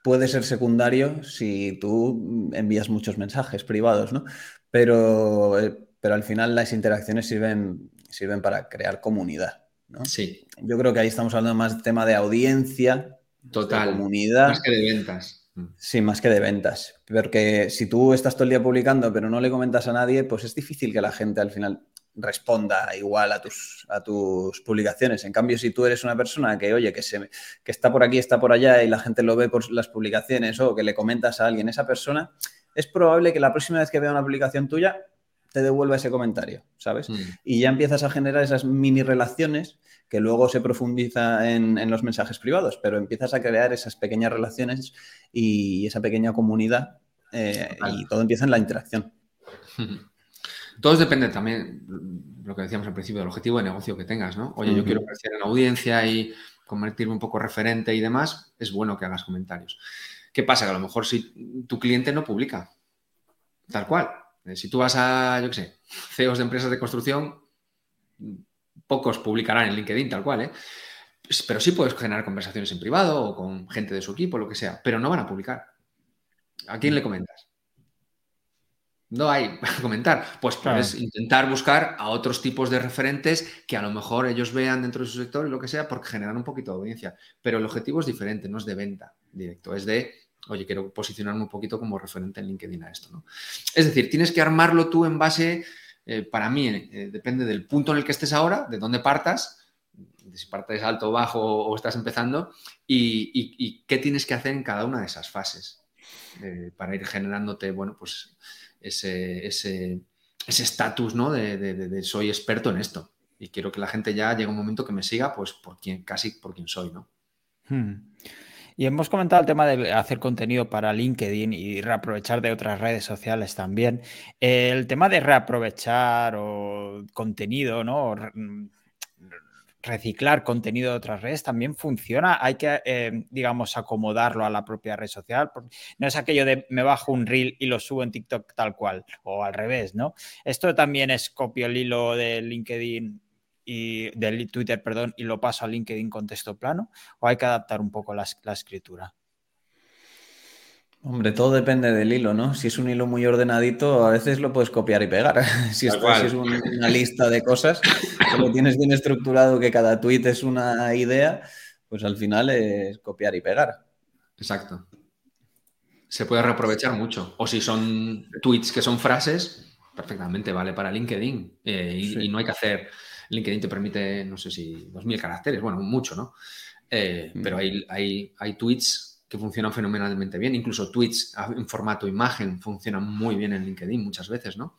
S2: puede ser secundario si tú envías muchos mensajes privados, ¿no? Pero, eh, pero al final las interacciones sirven, sirven para crear comunidad, ¿no?
S3: Sí.
S2: Yo creo que ahí estamos hablando más de tema de audiencia,
S3: Total.
S2: de comunidad.
S3: Más que de ventas.
S2: Sí, más que de ventas. Porque si tú estás todo el día publicando pero no le comentas a nadie, pues es difícil que la gente al final responda igual a tus, a tus publicaciones. En cambio, si tú eres una persona que, oye, que, se, que está por aquí, está por allá y la gente lo ve por las publicaciones o que le comentas a alguien, esa persona, es probable que la próxima vez que vea una publicación tuya te devuelva ese comentario, ¿sabes?
S3: Mm.
S2: Y ya empiezas a generar esas mini relaciones que luego se profundiza en, en, los mensajes privados, pero empiezas a crear esas pequeñas relaciones y esa pequeña comunidad eh, y todo empieza en la interacción.
S3: Todo depende también, lo que decíamos al principio, del objetivo de negocio que tengas, ¿no? Oye, uh -huh. yo quiero crecer en audiencia y convertirme un poco referente y demás, es bueno que hagas comentarios. ¿Qué pasa? Que a lo mejor si tu cliente no publica, tal cual. Si tú vas a, yo qué sé, CEOs de empresas de construcción, pocos publicarán en LinkedIn, tal cual, ¿eh? Pero sí puedes generar conversaciones en privado o con gente de su equipo, lo que sea, pero no van a publicar. ¿A quién le comentas? No hay para comentar. Pues puedes claro. intentar buscar a otros tipos de referentes que a lo mejor ellos vean dentro de su sector y lo que sea, porque generan un poquito de audiencia. Pero el objetivo es diferente, no es de venta directo, es de, oye, quiero posicionarme un poquito como referente en LinkedIn a esto. ¿no? Es decir, tienes que armarlo tú en base, eh, para mí, eh, depende del punto en el que estés ahora, de dónde partas, de si partes alto o bajo o estás empezando, y, qué tienes que hacer en cada una de esas fases eh, para ir generándote, bueno, pues ese estatus, ¿no? De, de, soy experto en esto. Y quiero que la gente ya llegue un momento que me siga, pues casi por quien soy, ¿no?
S1: Hmm. Y hemos comentado el tema de hacer contenido para LinkedIn y reaprovechar de otras redes sociales también. El tema de reaprovechar o contenido, ¿no? reciclar contenido de otras redes también funciona. Hay que, eh, digamos, acomodarlo a la propia red social. No es aquello de me bajo un reel y lo subo en TikTok tal cual, o al revés, ¿no? Esto también es copio el hilo de LinkedIn y del Twitter, perdón, y lo paso a LinkedIn con texto plano, o hay que adaptar un poco la, la escritura.
S2: Hombre, todo depende del hilo, ¿no? Si es un hilo muy ordenadito, a veces lo puedes copiar y pegar. Si, es una lista de cosas, que lo tienes bien estructurado, que cada tweet es una idea, pues al final es copiar y pegar.
S3: Exacto. Se puede reaprovechar mucho. O si son tweets que son frases, perfectamente vale para LinkedIn. Eh, y, sí. y, no hay que hacer. LinkedIn te permite, no sé si, 2.000 caracteres, bueno, mucho, ¿no? Eh, mm. Pero hay, hay, hay tweets que funcionan fenomenalmente bien. Incluso tweets en formato imagen funcionan muy bien en LinkedIn muchas veces, ¿no?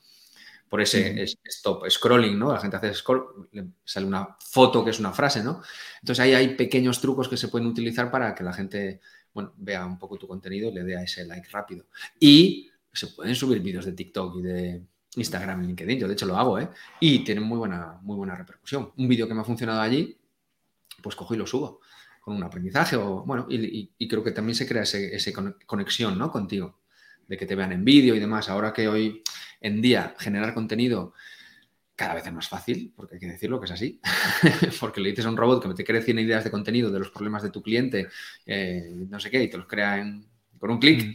S3: Por ese mm. stop scrolling, ¿no? La gente hace scroll, le sale una foto que es una frase, ¿no? Entonces ahí hay pequeños trucos que se pueden utilizar para que la gente, bueno, vea un poco tu contenido y le dé a ese like rápido. Y se pueden subir vídeos de TikTok y de Instagram LinkedIn. Yo de hecho lo hago, ¿eh? Y tienen muy buena, muy buena repercusión. Un vídeo que me ha funcionado allí, pues cojo y lo subo con un aprendizaje o bueno, y creo que también se crea esa ese conexión ¿no? contigo, de que te vean en vídeo y demás. Ahora que hoy en día generar contenido cada vez es más fácil, porque hay que decirlo que es así, porque le dices a un robot que te cree 100 ideas de contenido de los problemas de tu cliente, eh, no sé qué, y te los crea en, con un clic, mm.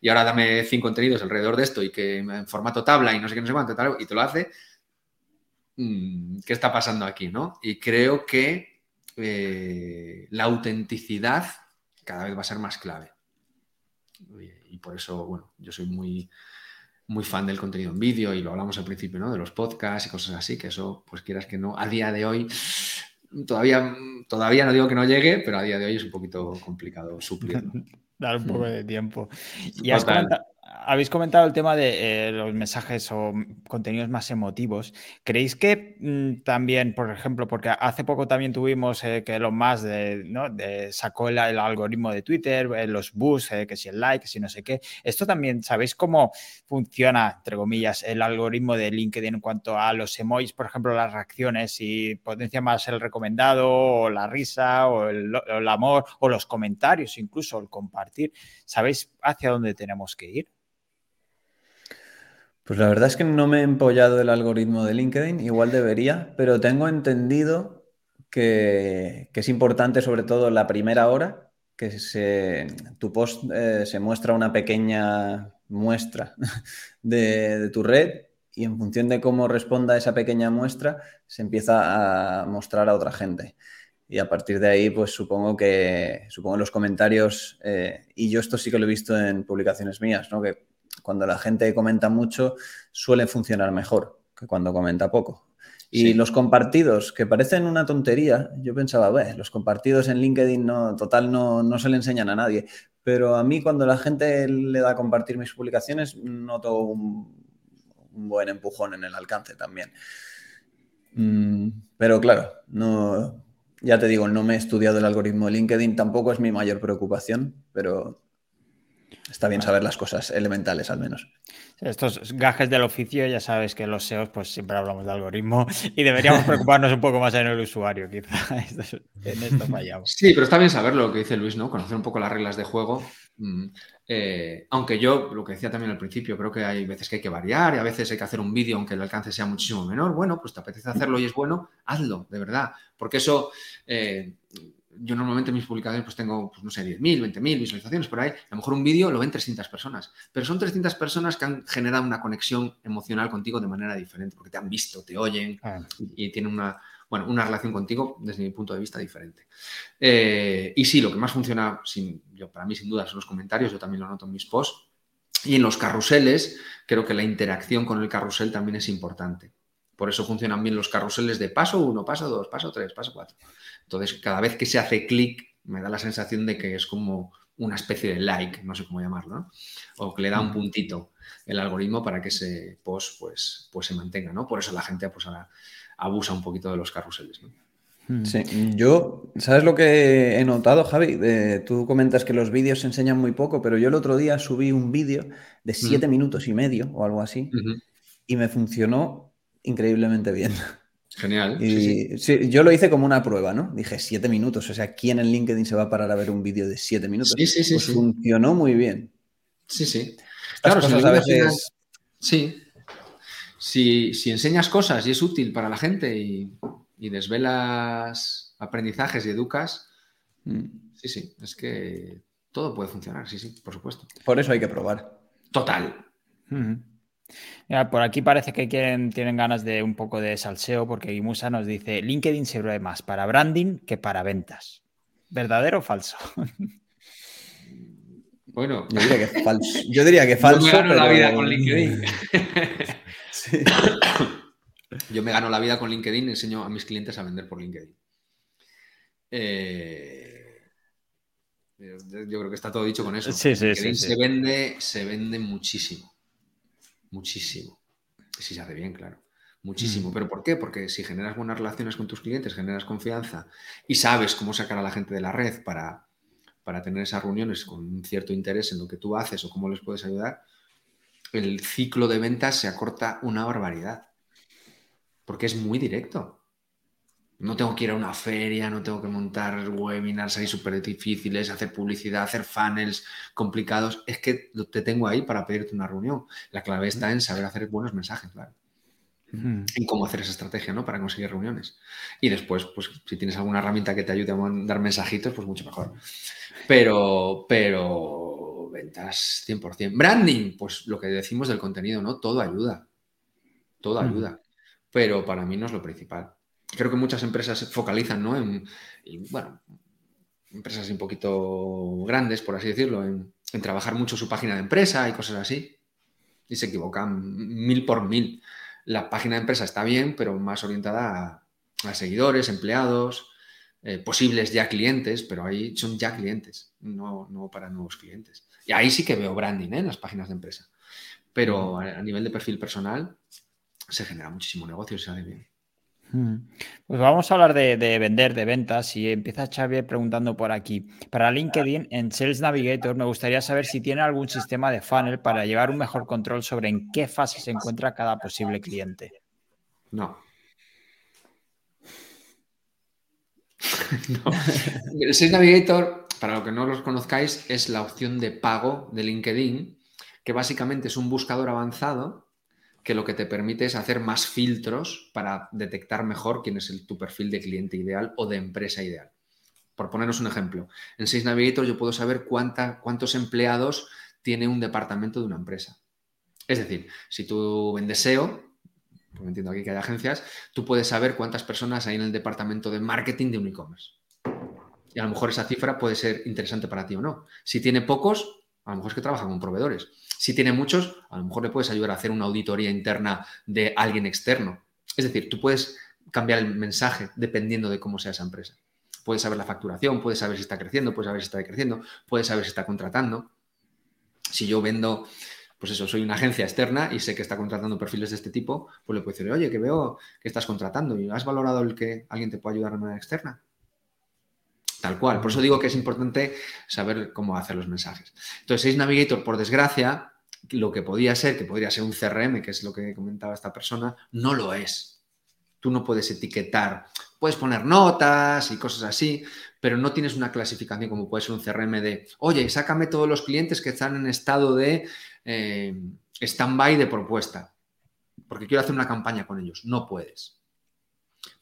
S3: y ahora dame 100 contenidos alrededor de esto y que en formato tabla y no sé qué, no sé cuánto, tal, y te lo hace. Mm, ¿Qué está pasando aquí? ¿no? Y creo que eh, la autenticidad cada vez va a ser más clave. Y por eso, bueno, yo soy muy, muy fan del contenido en vídeo y lo hablamos al principio, ¿no? De los podcasts y cosas así, que eso, pues quieras que no, a día de hoy, todavía, todavía no digo que no llegue, pero a día de hoy es un poquito complicado suplirlo.
S1: Dar un poco de tiempo. Y has comentado, habéis comentado el tema de eh, los mensajes o contenidos más emotivos. ¿Creéis que mmm, también, por ejemplo, porque hace poco también tuvimos eh, que lo más de, ¿no? de, sacó el, algoritmo de Twitter, eh, los boosts, que si el like, si no sé qué. Esto también, ¿sabéis cómo funciona, entre comillas, el algoritmo de LinkedIn en cuanto a los emojis, por ejemplo, las reacciones y potencia más el recomendado o la risa o el amor o los comentarios, incluso el compartir? ¿Sabéis hacia dónde tenemos que ir?
S2: Pues la verdad es que no me he empollado el algoritmo de LinkedIn, igual debería, pero tengo entendido que, es importante sobre todo la primera hora, que se, tu post eh, se muestra una pequeña muestra de, tu red y en función de cómo responda esa pequeña muestra se empieza a mostrar a otra gente. Y a partir de ahí, pues supongo que, supongo los comentarios, eh, y yo esto sí que lo he visto en publicaciones mías, ¿no? que cuando la gente comenta mucho suele funcionar mejor que cuando comenta poco. Y los compartidos, que parecen una tontería, yo pensaba, los compartidos en LinkedIn no, total no, no, se le enseñan a nadie. Pero a mí cuando la gente le da a compartir mis publicaciones, noto un, buen empujón en el alcance también. Mm, pero claro, no, ya te digo, no me he estudiado el algoritmo de LinkedIn, tampoco es mi mayor preocupación, pero Está bien saber las cosas elementales al menos.
S1: Estos gajes del oficio, ya sabes que los SEOs pues siempre hablamos de algoritmo y deberíamos preocuparnos un poco más en el usuario, quizá. en esto fallamos.
S3: Sí, pero está bien saber lo que dice Luis, ¿no? Conocer un poco las reglas de juego. Mm, eh, aunque yo, lo que decía también al principio, creo que hay veces que hay que variar y a veces hay que hacer un vídeo aunque el alcance sea muchísimo menor. Bueno, pues te apetece hacerlo y es bueno, hazlo, de verdad. Porque eso... Eh, yo normalmente en mis publicaciones pues tengo, pues no sé, 10.000, 20.000 visualizaciones por ahí. A lo mejor un vídeo lo ven 300 personas, pero son 300 personas que han generado una conexión emocional contigo de manera diferente, porque te han visto, te oyen y tienen una, bueno, una relación contigo desde mi punto de vista diferente. Eh, y sí, lo que más funciona, sin, yo, para mí sin duda, son los comentarios, yo también lo noto en mis posts. Y en los carruseles, creo que la interacción con el carrusel también es importante. Por eso funcionan bien los carruseles de paso 1, paso 2, paso 3, paso 4. Entonces, cada vez que se hace clic, me da la sensación de que es como una especie de like, no sé cómo llamarlo, ¿no? O que le da un mm. puntito el algoritmo para que ese post pues, pues se mantenga, ¿no? Por eso la gente pues abusa un poquito de los carruseles, ¿no?
S2: Mm. Sí, yo, ¿sabes lo que he notado, Javi? tú comentas que los vídeos se enseñan muy poco, pero yo el otro día subí un vídeo de siete minutos y medio o algo así y me funcionó increíblemente bien.
S3: Genial.
S2: Y, sí, yo lo hice como una prueba, ¿no? Dije siete minutos. O sea, ¿quién en LinkedIn se va a parar a ver un vídeo de siete minutos?
S3: Sí, sí, sí.
S2: Pues funcionó muy bien.
S3: Sí, sí. claro, cosas a veces. Sí. Si, enseñas cosas y es útil para la gente y, desvelas aprendizajes y educas, mm. sí, sí. Es que todo puede funcionar, sí, sí, por supuesto.
S2: Por eso hay que probar.
S3: Total
S1: por aquí parece que quieren, tienen ganas de un poco de salseo porque Imusa nos dice, LinkedIn sirve más para branding que para ventas. ¿Verdadero o falso?
S3: Bueno,
S2: yo diría que falso. Yo diría que falso.
S3: Yo me gano la vida con LinkedIn. Yo me gano la vida con LinkedIn, enseño a mis clientes a vender por LinkedIn. Eh, yo creo que está todo dicho con eso.
S1: Sí, sí, sí,
S3: se vende, se vende muchísimo muchísimo. Si se hace bien, claro. Muchísimo. Mm. ¿Pero por qué? Porque si generas buenas relaciones con tus clientes, generas confianza y sabes cómo sacar a la gente de la red para, para tener esas reuniones con un cierto interés en lo que tú haces o cómo les puedes ayudar, el ciclo de ventas se acorta una barbaridad. Porque es muy directo. No tengo que ir a una feria, no tengo que montar webinars ahí súper difíciles, hacer publicidad, hacer funnels complicados. Es que te tengo ahí para pedirte una reunión. La clave está en saber hacer buenos mensajes, claro. En cómo hacer esa estrategia, ¿no? Para conseguir reuniones. Y después, pues, si tienes alguna herramienta que te ayude a mandar mensajitos, pues mucho mejor. Pero, pero, ventas 100%. Branding, pues lo que decimos del contenido, ¿no? Todo ayuda. Todo ayuda. Pero para mí no es lo principal creo que muchas empresas focalizan, ¿no? En, bueno, empresas un poquito grandes, por así decirlo, en, trabajar mucho su página de empresa y cosas así. Y se equivocan mil por mil. La página de empresa está bien, pero más orientada a, seguidores, empleados, eh, posibles ya clientes, pero ahí son ya clientes, no, no, para nuevos clientes. Y ahí sí que veo branding ¿eh? en las páginas de empresa. Pero a, nivel de perfil personal se genera muchísimo negocio y se bien.
S1: Hmm. Pues vamos a hablar de, vender, de ventas. Y empieza Xavier preguntando por aquí. Para LinkedIn, en Sales Navigator, me gustaría saber si tiene algún sistema de funnel para llevar un mejor control sobre en qué fase se encuentra cada posible cliente.
S3: No. no. El Sales Navigator, para lo que no los conozcáis, es la opción de pago de LinkedIn, que básicamente es un buscador avanzado que lo que te permite es hacer más filtros para detectar mejor quién es el, tu perfil de cliente ideal o de empresa ideal. Por ponernos un ejemplo, en Sales Navigator yo puedo saber cuántos empleados tiene un departamento de una empresa. Es decir, si tú vendes SEO, porque entiendo aquí que hay agencias, tú puedes saber cuántas personas hay en el departamento de marketing de un e-commerce. Y a lo mejor esa cifra puede ser interesante para ti o no. Si tiene pocos, a lo mejor es que trabaja con proveedores. Si tiene muchos, a lo mejor le puedes ayudar a hacer una auditoría interna de alguien externo. Es decir, tú puedes cambiar el mensaje dependiendo de cómo sea esa empresa. Puedes saber la facturación, puedes saber si está creciendo, puedes saber si está decreciendo, puedes saber si está contratando. Si yo vendo, pues eso, soy una agencia externa y sé que está contratando perfiles de este tipo, pues le puedo decir, oye, que veo que estás contratando y has valorado el que alguien te pueda ayudar de manera externa. Tal cual. Por eso digo que es importante saber cómo hacer los mensajes. Entonces, Sales Navigator, por desgracia, lo que podía ser, que podría ser un CRM, que es lo que comentaba esta persona, no lo es. Tú no puedes etiquetar, puedes poner notas y cosas así, pero no tienes una clasificación como puede ser un CRM de, oye, sácame todos los clientes que están en estado de eh, stand-by de propuesta, porque quiero hacer una campaña con ellos. No puedes.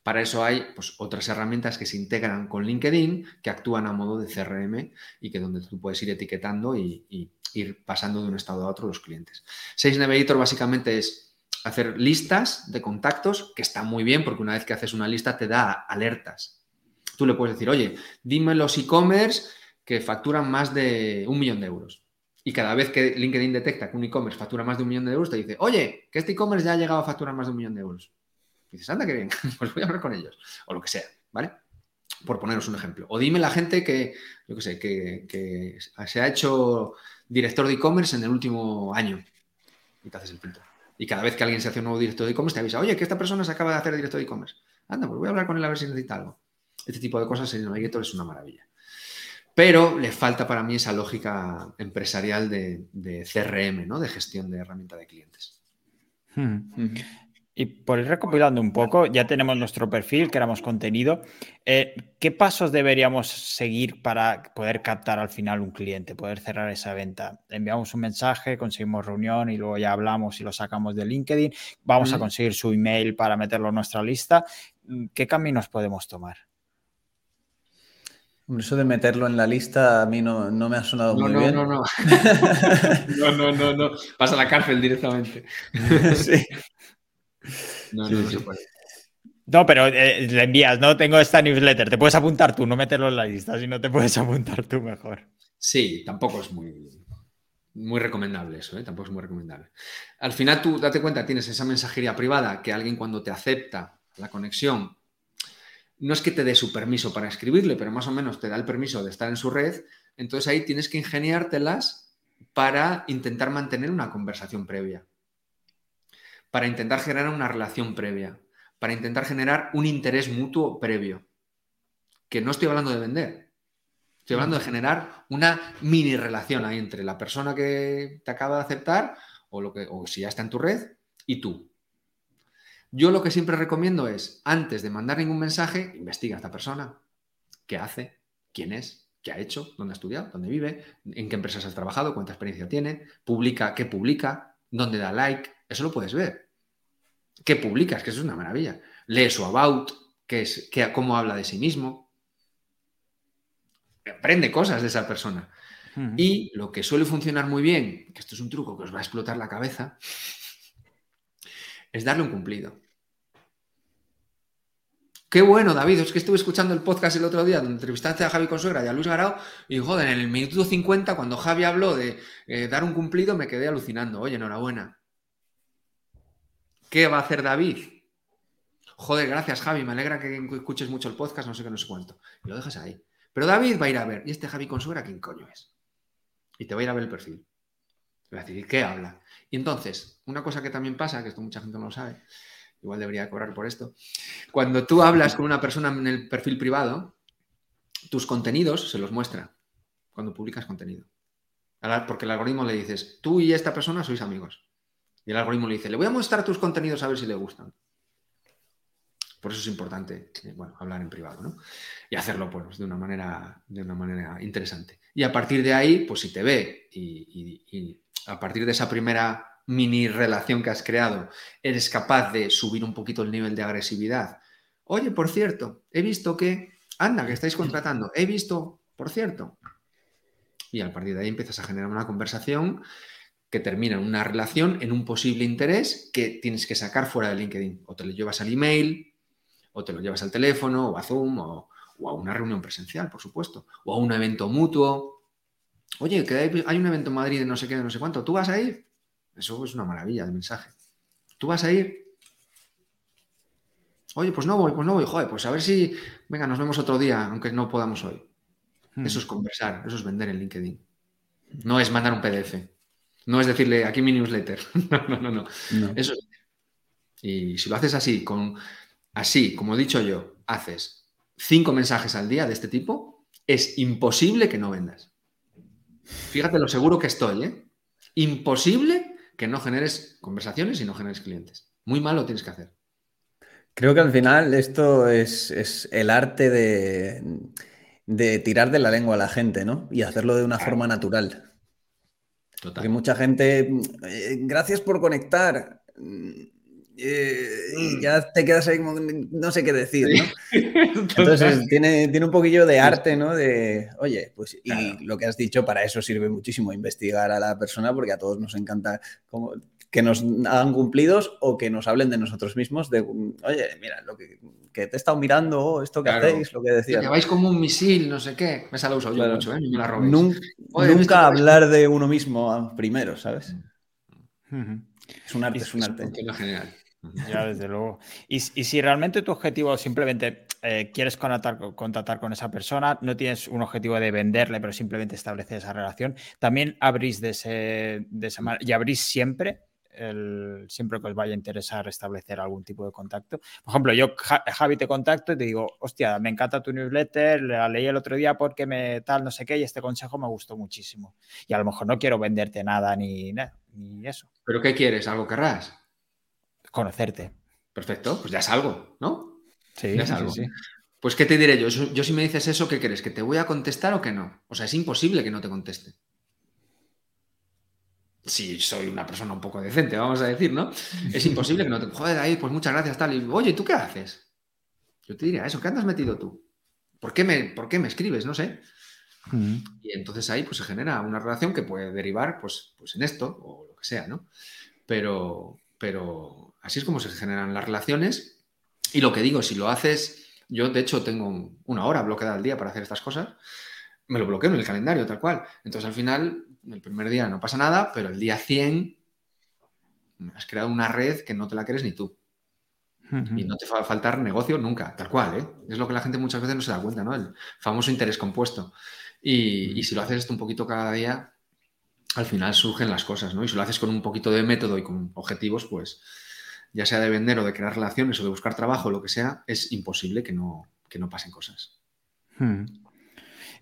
S3: Para eso hay pues, otras herramientas que se integran con LinkedIn, que actúan a modo de CRM y que donde tú puedes ir etiquetando y, ir pasando de un estado a otro los clientes. Sales Navigator básicamente es hacer listas de contactos, que está muy bien porque una vez que haces una lista te da alertas. Tú le puedes decir, oye, dime los e-commerce que facturan más de un millón de euros. Y cada vez que LinkedIn detecta que un e-commerce factura más de un millón de euros, te dice, oye, que este e-commerce ya ha llegado a facturar más de un millón de euros dices, anda, que bien, pues voy a hablar con ellos. O lo que sea, ¿vale? Por poneros un ejemplo. O dime la gente que, yo qué sé, que, se ha hecho director de e-commerce en el último año. Y te haces el filtro. Y cada vez que alguien se hace un nuevo director de e-commerce, te avisa, oye, que esta persona se acaba de hacer director de e-commerce. Anda, pues voy a hablar con él a ver si necesita algo. Este tipo de cosas en Navigator es una maravilla. Pero le falta para mí esa lógica empresarial de, CRM, ¿no? De gestión de herramienta de clientes.
S1: Hmm. Y por ir recopilando un poco, ya tenemos nuestro perfil, creamos contenido. Eh, ¿Qué pasos deberíamos seguir para poder captar al final un cliente, poder cerrar esa venta? Enviamos un mensaje, conseguimos reunión y luego ya hablamos y lo sacamos de LinkedIn. Vamos a conseguir su email para meterlo en nuestra lista. ¿Qué caminos podemos tomar?
S2: Eso de meterlo en la lista a mí no, me ha sonado muy bien.
S3: No, no, no. no, no, no, no. Pasa a la cárcel directamente.
S1: sí. No, no, pero eh, le envías, ¿no? Tengo esta newsletter, te puedes apuntar tú, no meterlo en la lista, si no te puedes apuntar tú mejor.
S3: Sí, tampoco es muy, muy recomendable eso, ¿eh? tampoco es muy recomendable. Al final tú date cuenta, tienes esa mensajería privada que alguien cuando te acepta la conexión, no es que te dé su permiso para escribirle, pero más o menos te da el permiso de estar en su red, entonces ahí tienes que ingeniártelas para intentar mantener una conversación previa para intentar generar una relación previa, para intentar generar un interés mutuo previo. Que no estoy hablando de vender, estoy hablando de generar una mini relación ahí entre la persona que te acaba de aceptar o, lo que, o si ya está en tu red y tú. Yo lo que siempre recomiendo es, antes de mandar ningún mensaje, investiga a esta persona. ¿Qué hace? ¿Quién es? ¿Qué ha hecho? ¿Dónde ha estudiado? ¿Dónde vive? ¿En qué empresas has trabajado? ¿Cuánta experiencia tiene? ¿Publica? ¿Qué publica? ¿Dónde da like? Eso lo puedes ver. ¿Qué publicas? Que eso es una maravilla. Lee su about, que es, que, cómo habla de sí mismo. Aprende cosas de esa persona. Y lo que suele funcionar muy bien, que esto es un truco que os va a explotar la cabeza, es darle un cumplido. Qué bueno, David, es que estuve escuchando el podcast el otro día donde entrevistaste a Javi Consuegra y a Luis Garao y joder, en el minuto 50 cuando Javi habló de eh, dar un cumplido me quedé alucinando. Oye, enhorabuena. ¿Qué va a hacer David? Joder, gracias Javi, me alegra que escuches mucho el podcast, no sé qué, no sé cuánto. Y lo dejas ahí. Pero David va a ir a ver, ¿y este Javi Consuera quién coño es? Y te va a ir a ver el perfil. Va a decir, ¿qué habla? Y entonces, una cosa que también pasa, que esto mucha gente no lo sabe, igual debería cobrar por esto, cuando tú hablas con una persona en el perfil privado, tus contenidos se los muestra cuando publicas contenido. Porque el algoritmo le dices, tú y esta persona sois amigos. Y el algoritmo le dice, le voy a mostrar tus contenidos a ver si le gustan. Por eso es importante, eh, bueno, hablar en privado, ¿no? Y hacerlo, pues, de una manera, de una manera interesante. Y a partir de ahí, pues si te ve y, a partir de esa primera mini relación que has creado, eres capaz de subir un poquito el nivel de agresividad. Oye, por cierto, he visto que, anda, que estáis contratando, he visto, por cierto. Y a partir de ahí empiezas a generar una conversación que termina en una relación, en un posible interés que tienes que sacar fuera de LinkedIn. O te lo llevas al email, o te lo llevas al teléfono, o a Zoom, o, a una reunión presencial, por supuesto, o a un evento mutuo. Oye, que hay, un evento en Madrid de no sé qué, de no sé cuánto, ¿tú vas a ir? Eso es una maravilla de mensaje. ¿Tú vas a ir? Oye, pues no voy, pues no voy. Joder, pues a ver si, venga, nos vemos otro día, aunque no podamos hoy. Hmm. Eso es conversar, eso es vender en LinkedIn. No es mandar un PDF. No es decirle aquí mi newsletter. no, no, no, Eso Y si lo haces así, con así, como he dicho yo, haces cinco mensajes al día de este tipo, es imposible que no vendas. Fíjate lo seguro que estoy, ¿eh? Imposible que no generes conversaciones y no generes clientes. Muy mal lo tienes que hacer.
S2: Creo que al final esto es, el arte de, de, tirar de la lengua a la gente, ¿no? Y hacerlo de una forma natural. Porque mucha gente, eh, gracias por conectar. Eh, y mm. ya te quedas ahí como, no sé qué decir, ¿no? Entonces tiene, tiene un poquillo de arte, ¿no? De, oye, pues, y lo que has dicho, para eso sirve muchísimo investigar a la persona, porque a todos nos encanta como, que nos hagan cumplidos o que nos hablen de nosotros mismos, de, oye, mira, lo que, te he estado mirando, esto que hacéis, lo que decías.
S3: Que vais como un misil, no sé qué. Me sale uso yo mucho, ¿eh? me la
S2: Nunca, hablar de uno mismo primero, ¿sabes? Es un arte, es, un arte.
S3: Es general.
S1: Ya, desde luego. Y, si realmente tu objetivo simplemente eh, quieres contactar, contactar, con esa persona, no tienes un objetivo de venderle, pero simplemente establecer esa relación, también abrís de, ese, de esa manera y abrís siempre siempre que os vaya a interesar establecer algún tipo de contacto. Por ejemplo, yo, Javi, te contacto y te digo, hostia, me encanta tu newsletter, la leí el otro día porque me tal, no sé qué, y este consejo me gustó muchísimo. Y a lo mejor no quiero venderte nada ni, ni eso.
S3: ¿Pero qué quieres? ¿Algo querrás?
S1: Conocerte.
S3: Perfecto, pues ya es algo, ¿no?
S1: Sí, ya es algo. Sí,
S3: Pues, ¿qué te diré yo? Yo, si me dices eso, ¿qué quieres? ¿Que te voy a contestar o que no? O sea, es imposible que no te conteste si soy una persona un poco decente, vamos a decir, ¿no? Es imposible que no te... Joder, ahí, pues muchas gracias, tal. Y, oye, ¿tú qué haces? Yo te diría eso, ¿qué andas metido tú? ¿Por qué me, por qué me escribes? No sé. Y entonces ahí pues se genera una relación que puede derivar pues, pues en esto o lo que sea, ¿no? Pero, pero así es como se generan las relaciones. Y lo que digo, si lo haces, yo de hecho tengo una hora bloqueada al día para hacer estas cosas, me lo bloqueo en el calendario, tal cual. Entonces al final el primer día no pasa nada, pero el día 100 has creado una red que no te la crees ni tú. Y no te va a faltar negocio nunca, tal cual, ¿eh? Es lo que la gente muchas veces no se da cuenta, ¿no? El famoso interés compuesto. Y, si lo haces esto un poquito cada día, al final surgen las cosas, ¿no? Y si lo haces con un poquito de método y con objetivos, pues ya sea de vender o de crear relaciones o de buscar trabajo, lo que sea, es imposible que no, que no pasen cosas.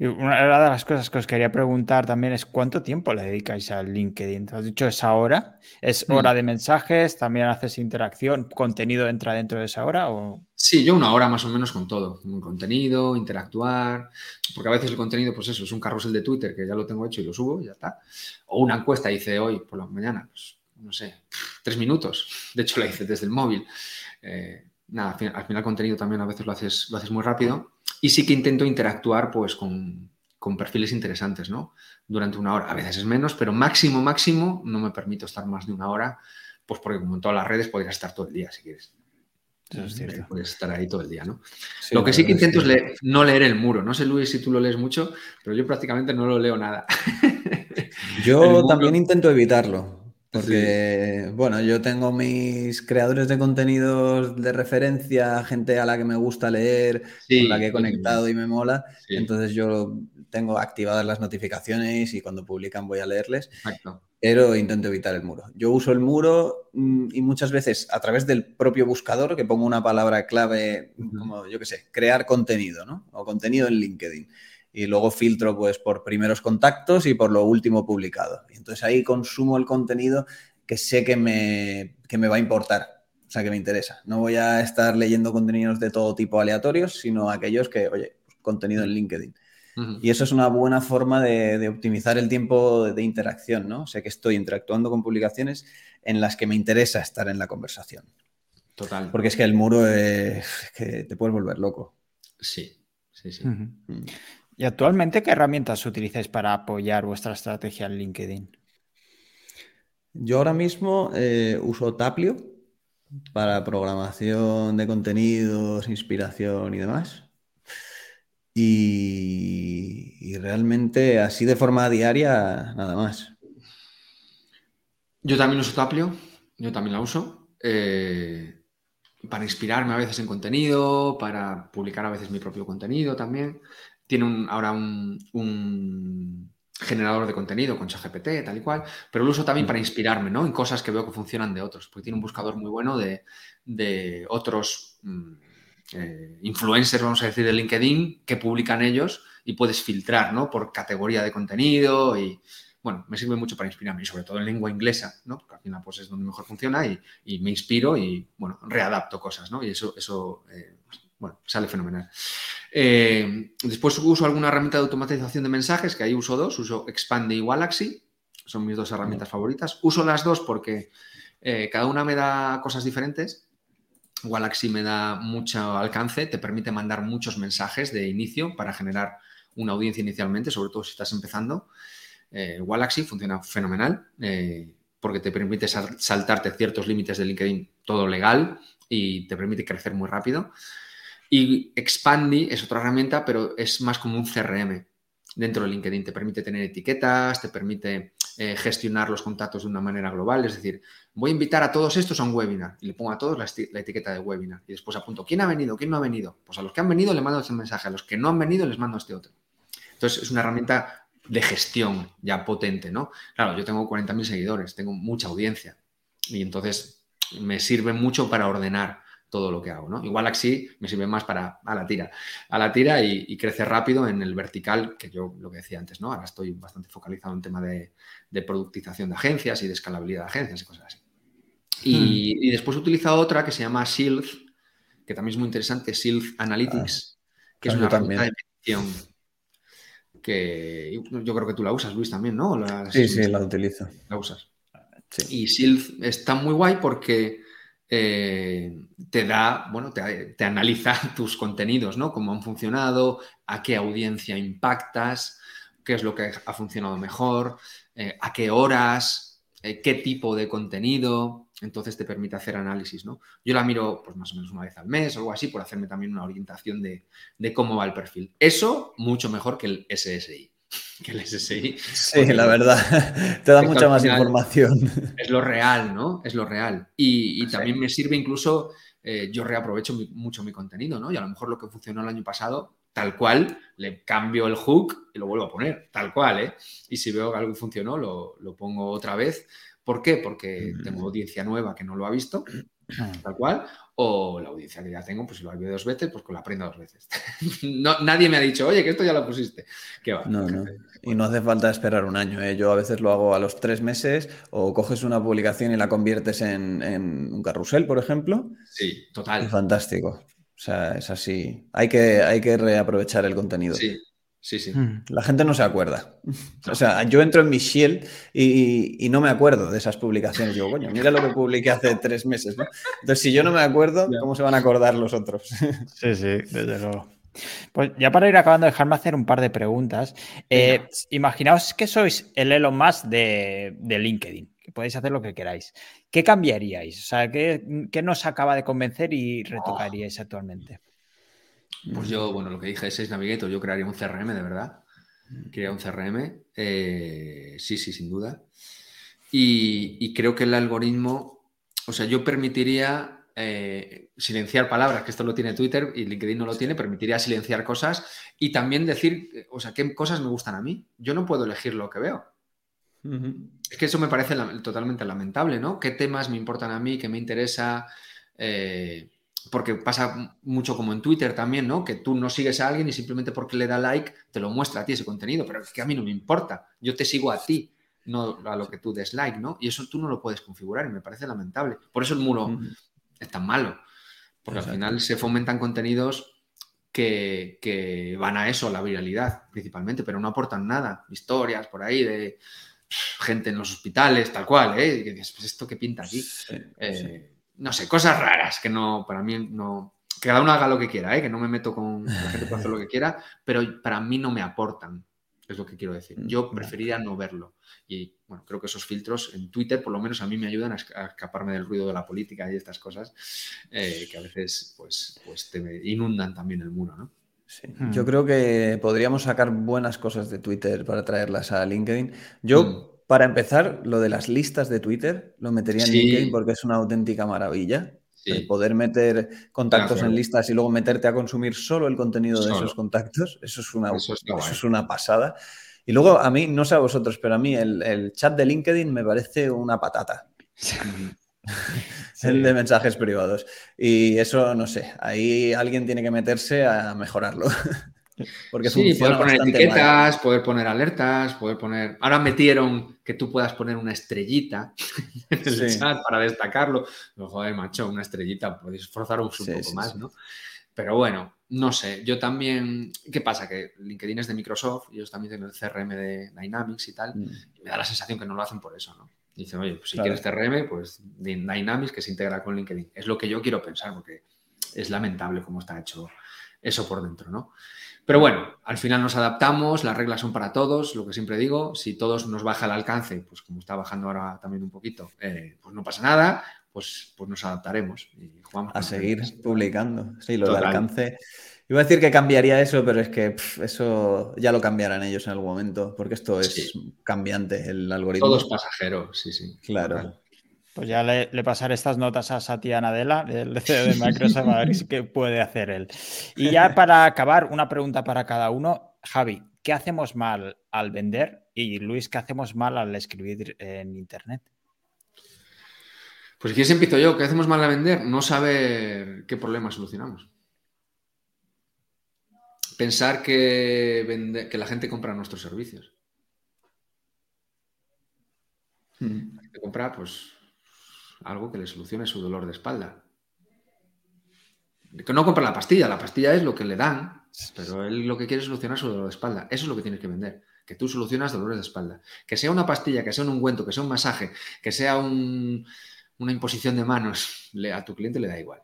S1: Una de las cosas que os quería preguntar también es cuánto tiempo le dedicáis al LinkedIn. Has dicho esa hora. ¿Es hmm. hora de mensajes? ¿También haces interacción? ¿Contenido entra dentro de esa hora? O...
S3: Sí, yo una hora más o menos con todo. Un contenido, interactuar. Porque a veces el contenido, pues eso, es un carrusel de Twitter que ya lo tengo hecho y lo subo y ya está. O una encuesta hice hoy por la mañana, pues no sé, tres minutos. De hecho, la hice desde el móvil. Eh, nada, al final, al final, el contenido también a veces lo haces, lo haces muy rápido y sí que intento interactuar pues con, perfiles interesantes, ¿no? Durante una hora. A veces es menos, pero máximo, máximo no me permito estar más de una hora, pues porque como en todas las redes podrías estar todo el día si quieres.
S1: Eso es cierto.
S3: Puedes estar ahí todo el día, ¿no? lo que sí que intento es, no leer el muro. No sé, Luis, si tú lo lees mucho, pero yo prácticamente no lo leo nada.
S2: Yo también intento evitarlo. Porque, bueno, yo tengo mis creadores de contenidos de referencia, gente a la que me gusta leer, con la que he conectado y me mola. Entonces yo tengo activadas las notificaciones y cuando publican voy a leerles. Pero intento evitar el muro. Yo uso el muro mm, y muchas veces a través del propio buscador, que pongo una palabra clave, como yo qué sé, crear contenido, ¿no? O contenido en LinkedIn y luego filtro pues por primeros contactos y por lo último publicado. Y entonces ahí consumo el contenido que sé que me, que me va a importar, o sea, que me interesa. No voy a estar leyendo contenidos de todo tipo aleatorios, sino aquellos que, oye, contenido en LinkedIn. Y eso es una buena forma de, optimizar el tiempo de, interacción, ¿no? O sea que estoy interactuando con publicaciones en las que me interesa estar en la conversación.
S3: Total.
S2: Porque es que el muro es que te puedes volver loco.
S3: Sí, sí, sí. Mm.
S1: ¿Y actualmente qué herramientas utilizáis para apoyar vuestra estrategia en LinkedIn?
S2: Yo ahora mismo eh, uso Taplio para programación de contenidos, inspiración y demás. Y, realmente así de forma diaria, nada más.
S3: Yo también uso Taplio, yo también la uso. Eh, para inspirarme a veces en contenido, para publicar a veces mi propio contenido también. Tiene ahora un, generador de contenido con ChatGPT, tal y cual, pero lo uso también para inspirarme ¿no? en cosas que veo que funcionan de otros, porque tiene un buscador muy bueno de, otros mm, eh, influencers, vamos a decir, de LinkedIn que publican ellos y puedes filtrar ¿no? por categoría de contenido y, bueno, me sirve mucho para inspirarme y sobre todo en lengua inglesa, ¿no? Porque al final pues es donde mejor funciona y, me inspiro y, bueno, readapto cosas, ¿no? Y eso, eso eh, bueno, sale fenomenal. Eh, después uso alguna herramienta de automatización de mensajes, que ahí uso dos, uso Expande y Galaxy, son mis dos herramientas favoritas. Uso las dos porque eh, cada una me da cosas diferentes. Galaxy me da mucho alcance, te permite mandar muchos mensajes de inicio para generar una audiencia inicialmente, sobre todo si estás empezando. Eh, Galaxy funciona fenomenal porque te permite saltarte ciertos límites de LinkedIn, todo legal, y te permite crecer muy rápido. Y Expandy es otra herramienta, pero es más como un CRM dentro de LinkedIn. Te permite tener etiquetas, te permite eh, gestionar los contactos de una manera global. Es decir, voy a invitar a todos estos a un webinar y le pongo a todos la, etiqueta de webinar. Y después apunto, ¿quién ha venido? ¿Quién no ha venido? Pues a los que han venido le mando este mensaje, a los que no han venido les mando este otro. Entonces es una herramienta de gestión ya potente, ¿no? Claro, yo tengo 40.000 seguidores, tengo mucha audiencia y entonces me sirve mucho para ordenar todo lo que hago, ¿no? Igual así me sirve más para a la tira, a la tira y, crecer rápido en el vertical, que yo lo que decía antes, ¿no? Ahora estoy bastante focalizado en tema de, productización de agencias y de escalabilidad de agencias y cosas así. Y, hmm. después he utilizado otra que se llama Shield, que también es muy interesante, Shield Analytics, ah, que es una herramienta de medición que yo creo que tú la usas, Luis, también, ¿no?
S2: sí, sí, la utilizo.
S3: La usas. Y Shield está muy guay porque eh, te da, bueno, te, analiza tus contenidos, ¿no? Cómo han funcionado, a qué audiencia impactas, qué es lo que ha funcionado mejor, eh, a qué horas, eh, qué tipo de contenido entonces te permite hacer análisis, ¿no? Yo la miro pues más o menos una vez al mes o algo así por hacerme también una orientación de, cómo va el perfil. Eso mucho mejor que el SSI. Que el SSI.
S2: Sí, la verdad, te da mucha más información.
S3: Es lo real, ¿no? Es lo real. Y, también me sirve incluso, eh, yo reaprovecho mucho mi contenido, ¿no? Y a lo mejor lo que funcionó el año pasado, tal cual, le cambio el hook y lo vuelvo a poner, tal cual, ¿eh? Y si veo que algo funcionó, lo, lo pongo otra vez ¿Por qué? Porque tengo audiencia nueva que no lo ha visto, tal cual, o la audiencia que ya tengo, pues si lo visto dos veces, pues que lo aprenda dos veces. no, nadie me ha dicho, oye, que esto ya lo pusiste. ¿Qué va?
S2: No, no. Y no hace falta esperar un año. ¿eh? Yo a veces lo hago a los tres meses o coges una publicación y la conviertes en, un carrusel, por ejemplo.
S3: Sí, total.
S2: Es fantástico. O sea, es así. Hay que, hay que reaprovechar el contenido.
S3: Sí, Sí, sí.
S2: Hmm. La gente no se acuerda. O sea, yo entro en mi Shield y, no me acuerdo de esas publicaciones. Yo, coño, mira lo que publiqué hace tres meses, ¿no? Entonces, si yo no me acuerdo, ¿cómo se van a acordar los otros?
S1: Sí, sí, desde luego. Pues ya para ir acabando, dejarme hacer un par de preguntas. Eh, imaginaos que sois el Elon Musk de, de, LinkedIn, que podéis hacer lo que queráis. ¿Qué cambiaríais? O sea, ¿qué, qué nos acaba de convencer y retocaríais actualmente?
S3: Pues yo, bueno, lo que dije es Sales Navigator, yo crearía un CRM, de verdad. Crearía un CRM, eh, sí, sí, sin duda. Y, creo que el algoritmo, o sea, yo permitiría eh, silenciar palabras, que esto lo tiene Twitter y LinkedIn no lo tiene, permitiría silenciar cosas y también decir, o sea, qué cosas me gustan a mí. Yo no puedo elegir lo que veo. Es que eso me parece totalmente lamentable, ¿no? ¿Qué temas me importan a mí, qué me interesa? Eh, porque pasa mucho como en Twitter también, ¿no? Que tú no sigues a alguien y simplemente porque le da like te lo muestra a ti ese contenido, pero es que a mí no me importa, yo te sigo a ti, no a lo que tú des like, ¿no? Y eso tú no lo puedes configurar y me parece lamentable. Por eso el muro es tan malo, porque al final se fomentan contenidos que, van a eso, la viralidad principalmente, pero no aportan nada. Historias por ahí de gente en los hospitales, tal cual, ¿eh? Y dices, pues esto que pinta aquí. Eh, no sé, cosas raras que no, para mí no. Que cada uno haga lo que quiera, ¿eh? que no me meto con la gente para hacer lo que quiera, pero para mí no me aportan, es lo que quiero decir. Mm, Yo preferiría no verlo. Y bueno, creo que esos filtros en Twitter, por lo menos a mí me ayudan a, escaparme del ruido de la política y estas cosas eh, que a veces pues, pues te inundan también el muro, ¿no?
S2: Hmm. Yo creo que podríamos sacar buenas cosas de Twitter para traerlas a LinkedIn. Yo, hmm. Para empezar, lo de las listas de Twitter lo metería en LinkedIn porque es una auténtica maravilla. poder meter contactos en listas y luego meterte a consumir solo el contenido de esos contactos, eso es una, eso es una pasada. Y luego a mí, no sé a vosotros, pero a mí el, chat de LinkedIn me parece una patata. el de mensajes privados. Y eso, no sé, ahí alguien tiene que meterse a mejorarlo.
S3: Porque sí, poder poner etiquetas, poder poner alertas, poder poner. Ahora metieron que tú puedas poner una estrellita en el chat para destacarlo. joder, macho, una estrellita, podéis forzar un poco más, ¿no? Pero bueno, no sé, yo también, ¿qué pasa? Que LinkedIn es de Microsoft y ellos también tienen el CRM de Dynamics y tal, mm. y me da la sensación que no lo hacen por eso, ¿no? Dicen, oye, pues si quieres CRM, pues Dynamics que se integra con LinkedIn. Es lo que yo quiero pensar, porque es lamentable cómo está hecho eso por dentro, ¿no? Pero bueno, al final nos adaptamos, las reglas son para todos, lo que siempre digo, si todos nos baja el alcance, pues como está bajando ahora también un poquito, eh, pues no pasa nada, pues, pues nos adaptaremos y
S2: jugamos. A seguir publicando. Sí, lo del alcance. Iba a decir que cambiaría eso, pero es que eso ya lo cambiarán ellos en algún momento, porque esto es cambiante, el algoritmo.
S3: Todo es pasajero, sí, sí.
S2: Claro.
S1: Pues ya le, pasaré estas notas a Satya Nadella, el CEO de Microsoft, a ver qué puede hacer él. Y ya para acabar, una pregunta para cada uno. Javi, ¿qué hacemos mal al vender? Y Luis, ¿qué hacemos mal al escribir en Internet?
S3: Pues aquí empiezo yo. ¿Qué hacemos mal a vender? No saber qué problema solucionamos. Pensar que, que la gente compra nuestros servicios. Hmm. La compra, pues, algo que le solucione su dolor de espalda. Que no compra la pastilla, la pastilla es lo que le dan, pero él lo que quiere es solucionar su dolor de espalda. Eso es lo que tienes que vender. Que tú solucionas dolores de espalda. Que sea una pastilla, que sea un ungüento, que sea un masaje, que sea un, una imposición de manos a tu cliente le da igual.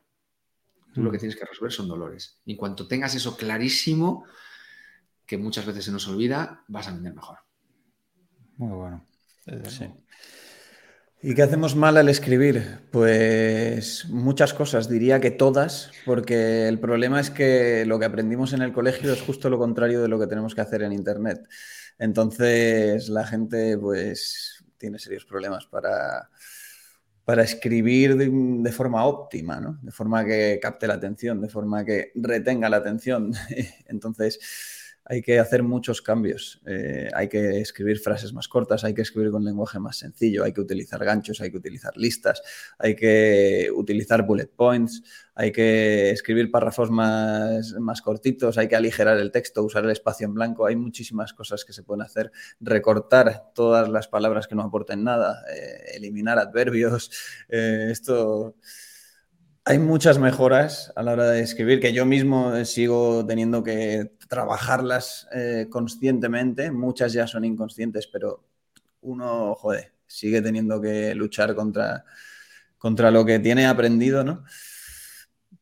S3: Tú lo que mm. tienes que resolver son dolores. Y en cuanto tengas eso clarísimo, que muchas veces se nos olvida, vas a vender mejor.
S1: Muy bueno.
S2: ¿Y qué hacemos mal al escribir? Pues muchas cosas, diría que todas, porque el problema es que lo que aprendimos en el colegio es justo lo contrario de lo que tenemos que hacer en Internet. Entonces la gente pues tiene serios problemas para, para escribir de, forma óptima, ¿no? de forma que capte la atención, de forma que retenga la atención. Entonces, hay que hacer muchos cambios. Eh, hay que escribir frases más cortas, hay que escribir con lenguaje más sencillo, hay que utilizar ganchos, hay que utilizar listas, hay que utilizar bullet points, hay que escribir párrafos más, más cortitos, hay que aligerar el texto, usar el espacio en blanco. Hay muchísimas cosas que se pueden hacer. Recortar todas las palabras que no aporten nada, eh, eliminar adverbios. Eh, esto hay muchas mejoras a la hora de escribir que yo mismo sigo teniendo que trabajarlas eh, conscientemente. Muchas ya son inconscientes, pero uno, joder, sigue teniendo que luchar contra, contra lo que tiene aprendido, ¿no?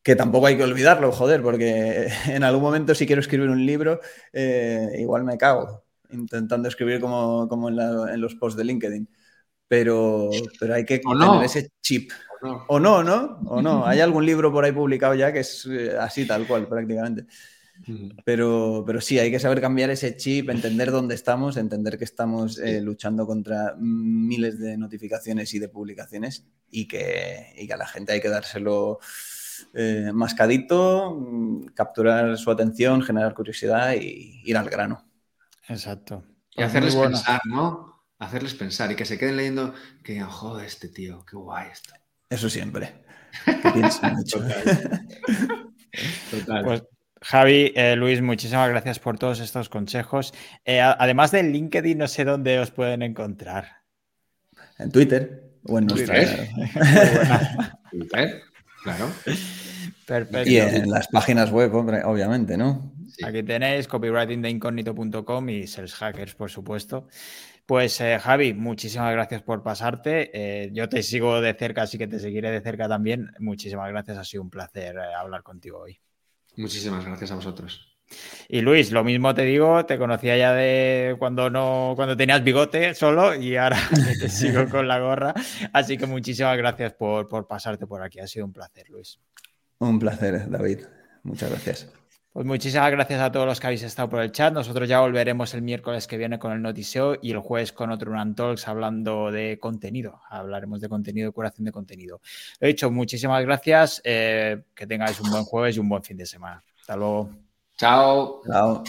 S2: Que tampoco hay que olvidarlo, joder, porque en algún momento si quiero escribir un libro, eh, igual me cago intentando escribir como, en, los posts de LinkedIn. Pero, pero hay que tener ese chip o no, ¿no? O no. Hay algún libro por ahí publicado ya que es eh, así, tal cual, prácticamente. Pero, pero sí, hay que saber cambiar ese chip, entender dónde estamos, entender que estamos eh, luchando contra miles de notificaciones y de publicaciones y que, y que a la gente hay que dárselo eh, mascadito, mm, capturar su atención, generar curiosidad y ir al grano.
S1: Exacto.
S3: Y hacerles pensar, ¿no? Hacerles pensar y que se queden leyendo que digan, joder, este tío, qué guay esto.
S2: Eso siempre.
S1: Pues, Javi, eh, Luis, muchísimas gracias por todos estos consejos. Eh, además de LinkedIn, no sé dónde os pueden encontrar.
S2: En Twitter o en nuestra.
S3: Twitter, claro.
S2: Perfecto. Y en las páginas web, obviamente, ¿no?
S1: Aquí tenéis copywritingdeincognito.com y Sales Hackers, por supuesto. Pues eh, Javi, muchísimas gracias por pasarte. Eh, yo te sigo de cerca, así que te seguiré de cerca también. Muchísimas gracias, ha sido un placer eh, hablar contigo hoy.
S3: Muchísimas gracias a vosotros.
S1: Y Luis, lo mismo te digo, te conocía ya de cuando no, cuando tenías bigote solo y ahora te sigo con la gorra. Así que muchísimas gracias por, por pasarte por aquí. Ha sido un placer, Luis.
S2: Un placer, David. Muchas gracias.
S1: Pues muchísimas gracias a todos los que habéis estado por el chat. Nosotros ya volveremos el miércoles que viene con el Notiseo y el jueves con otro Run Talks hablando de contenido. Hablaremos de contenido, curación de contenido. Lo he dicho, muchísimas gracias. Eh, que tengáis un buen jueves y un buen fin de semana. Hasta luego.
S3: Chao.
S2: Chao.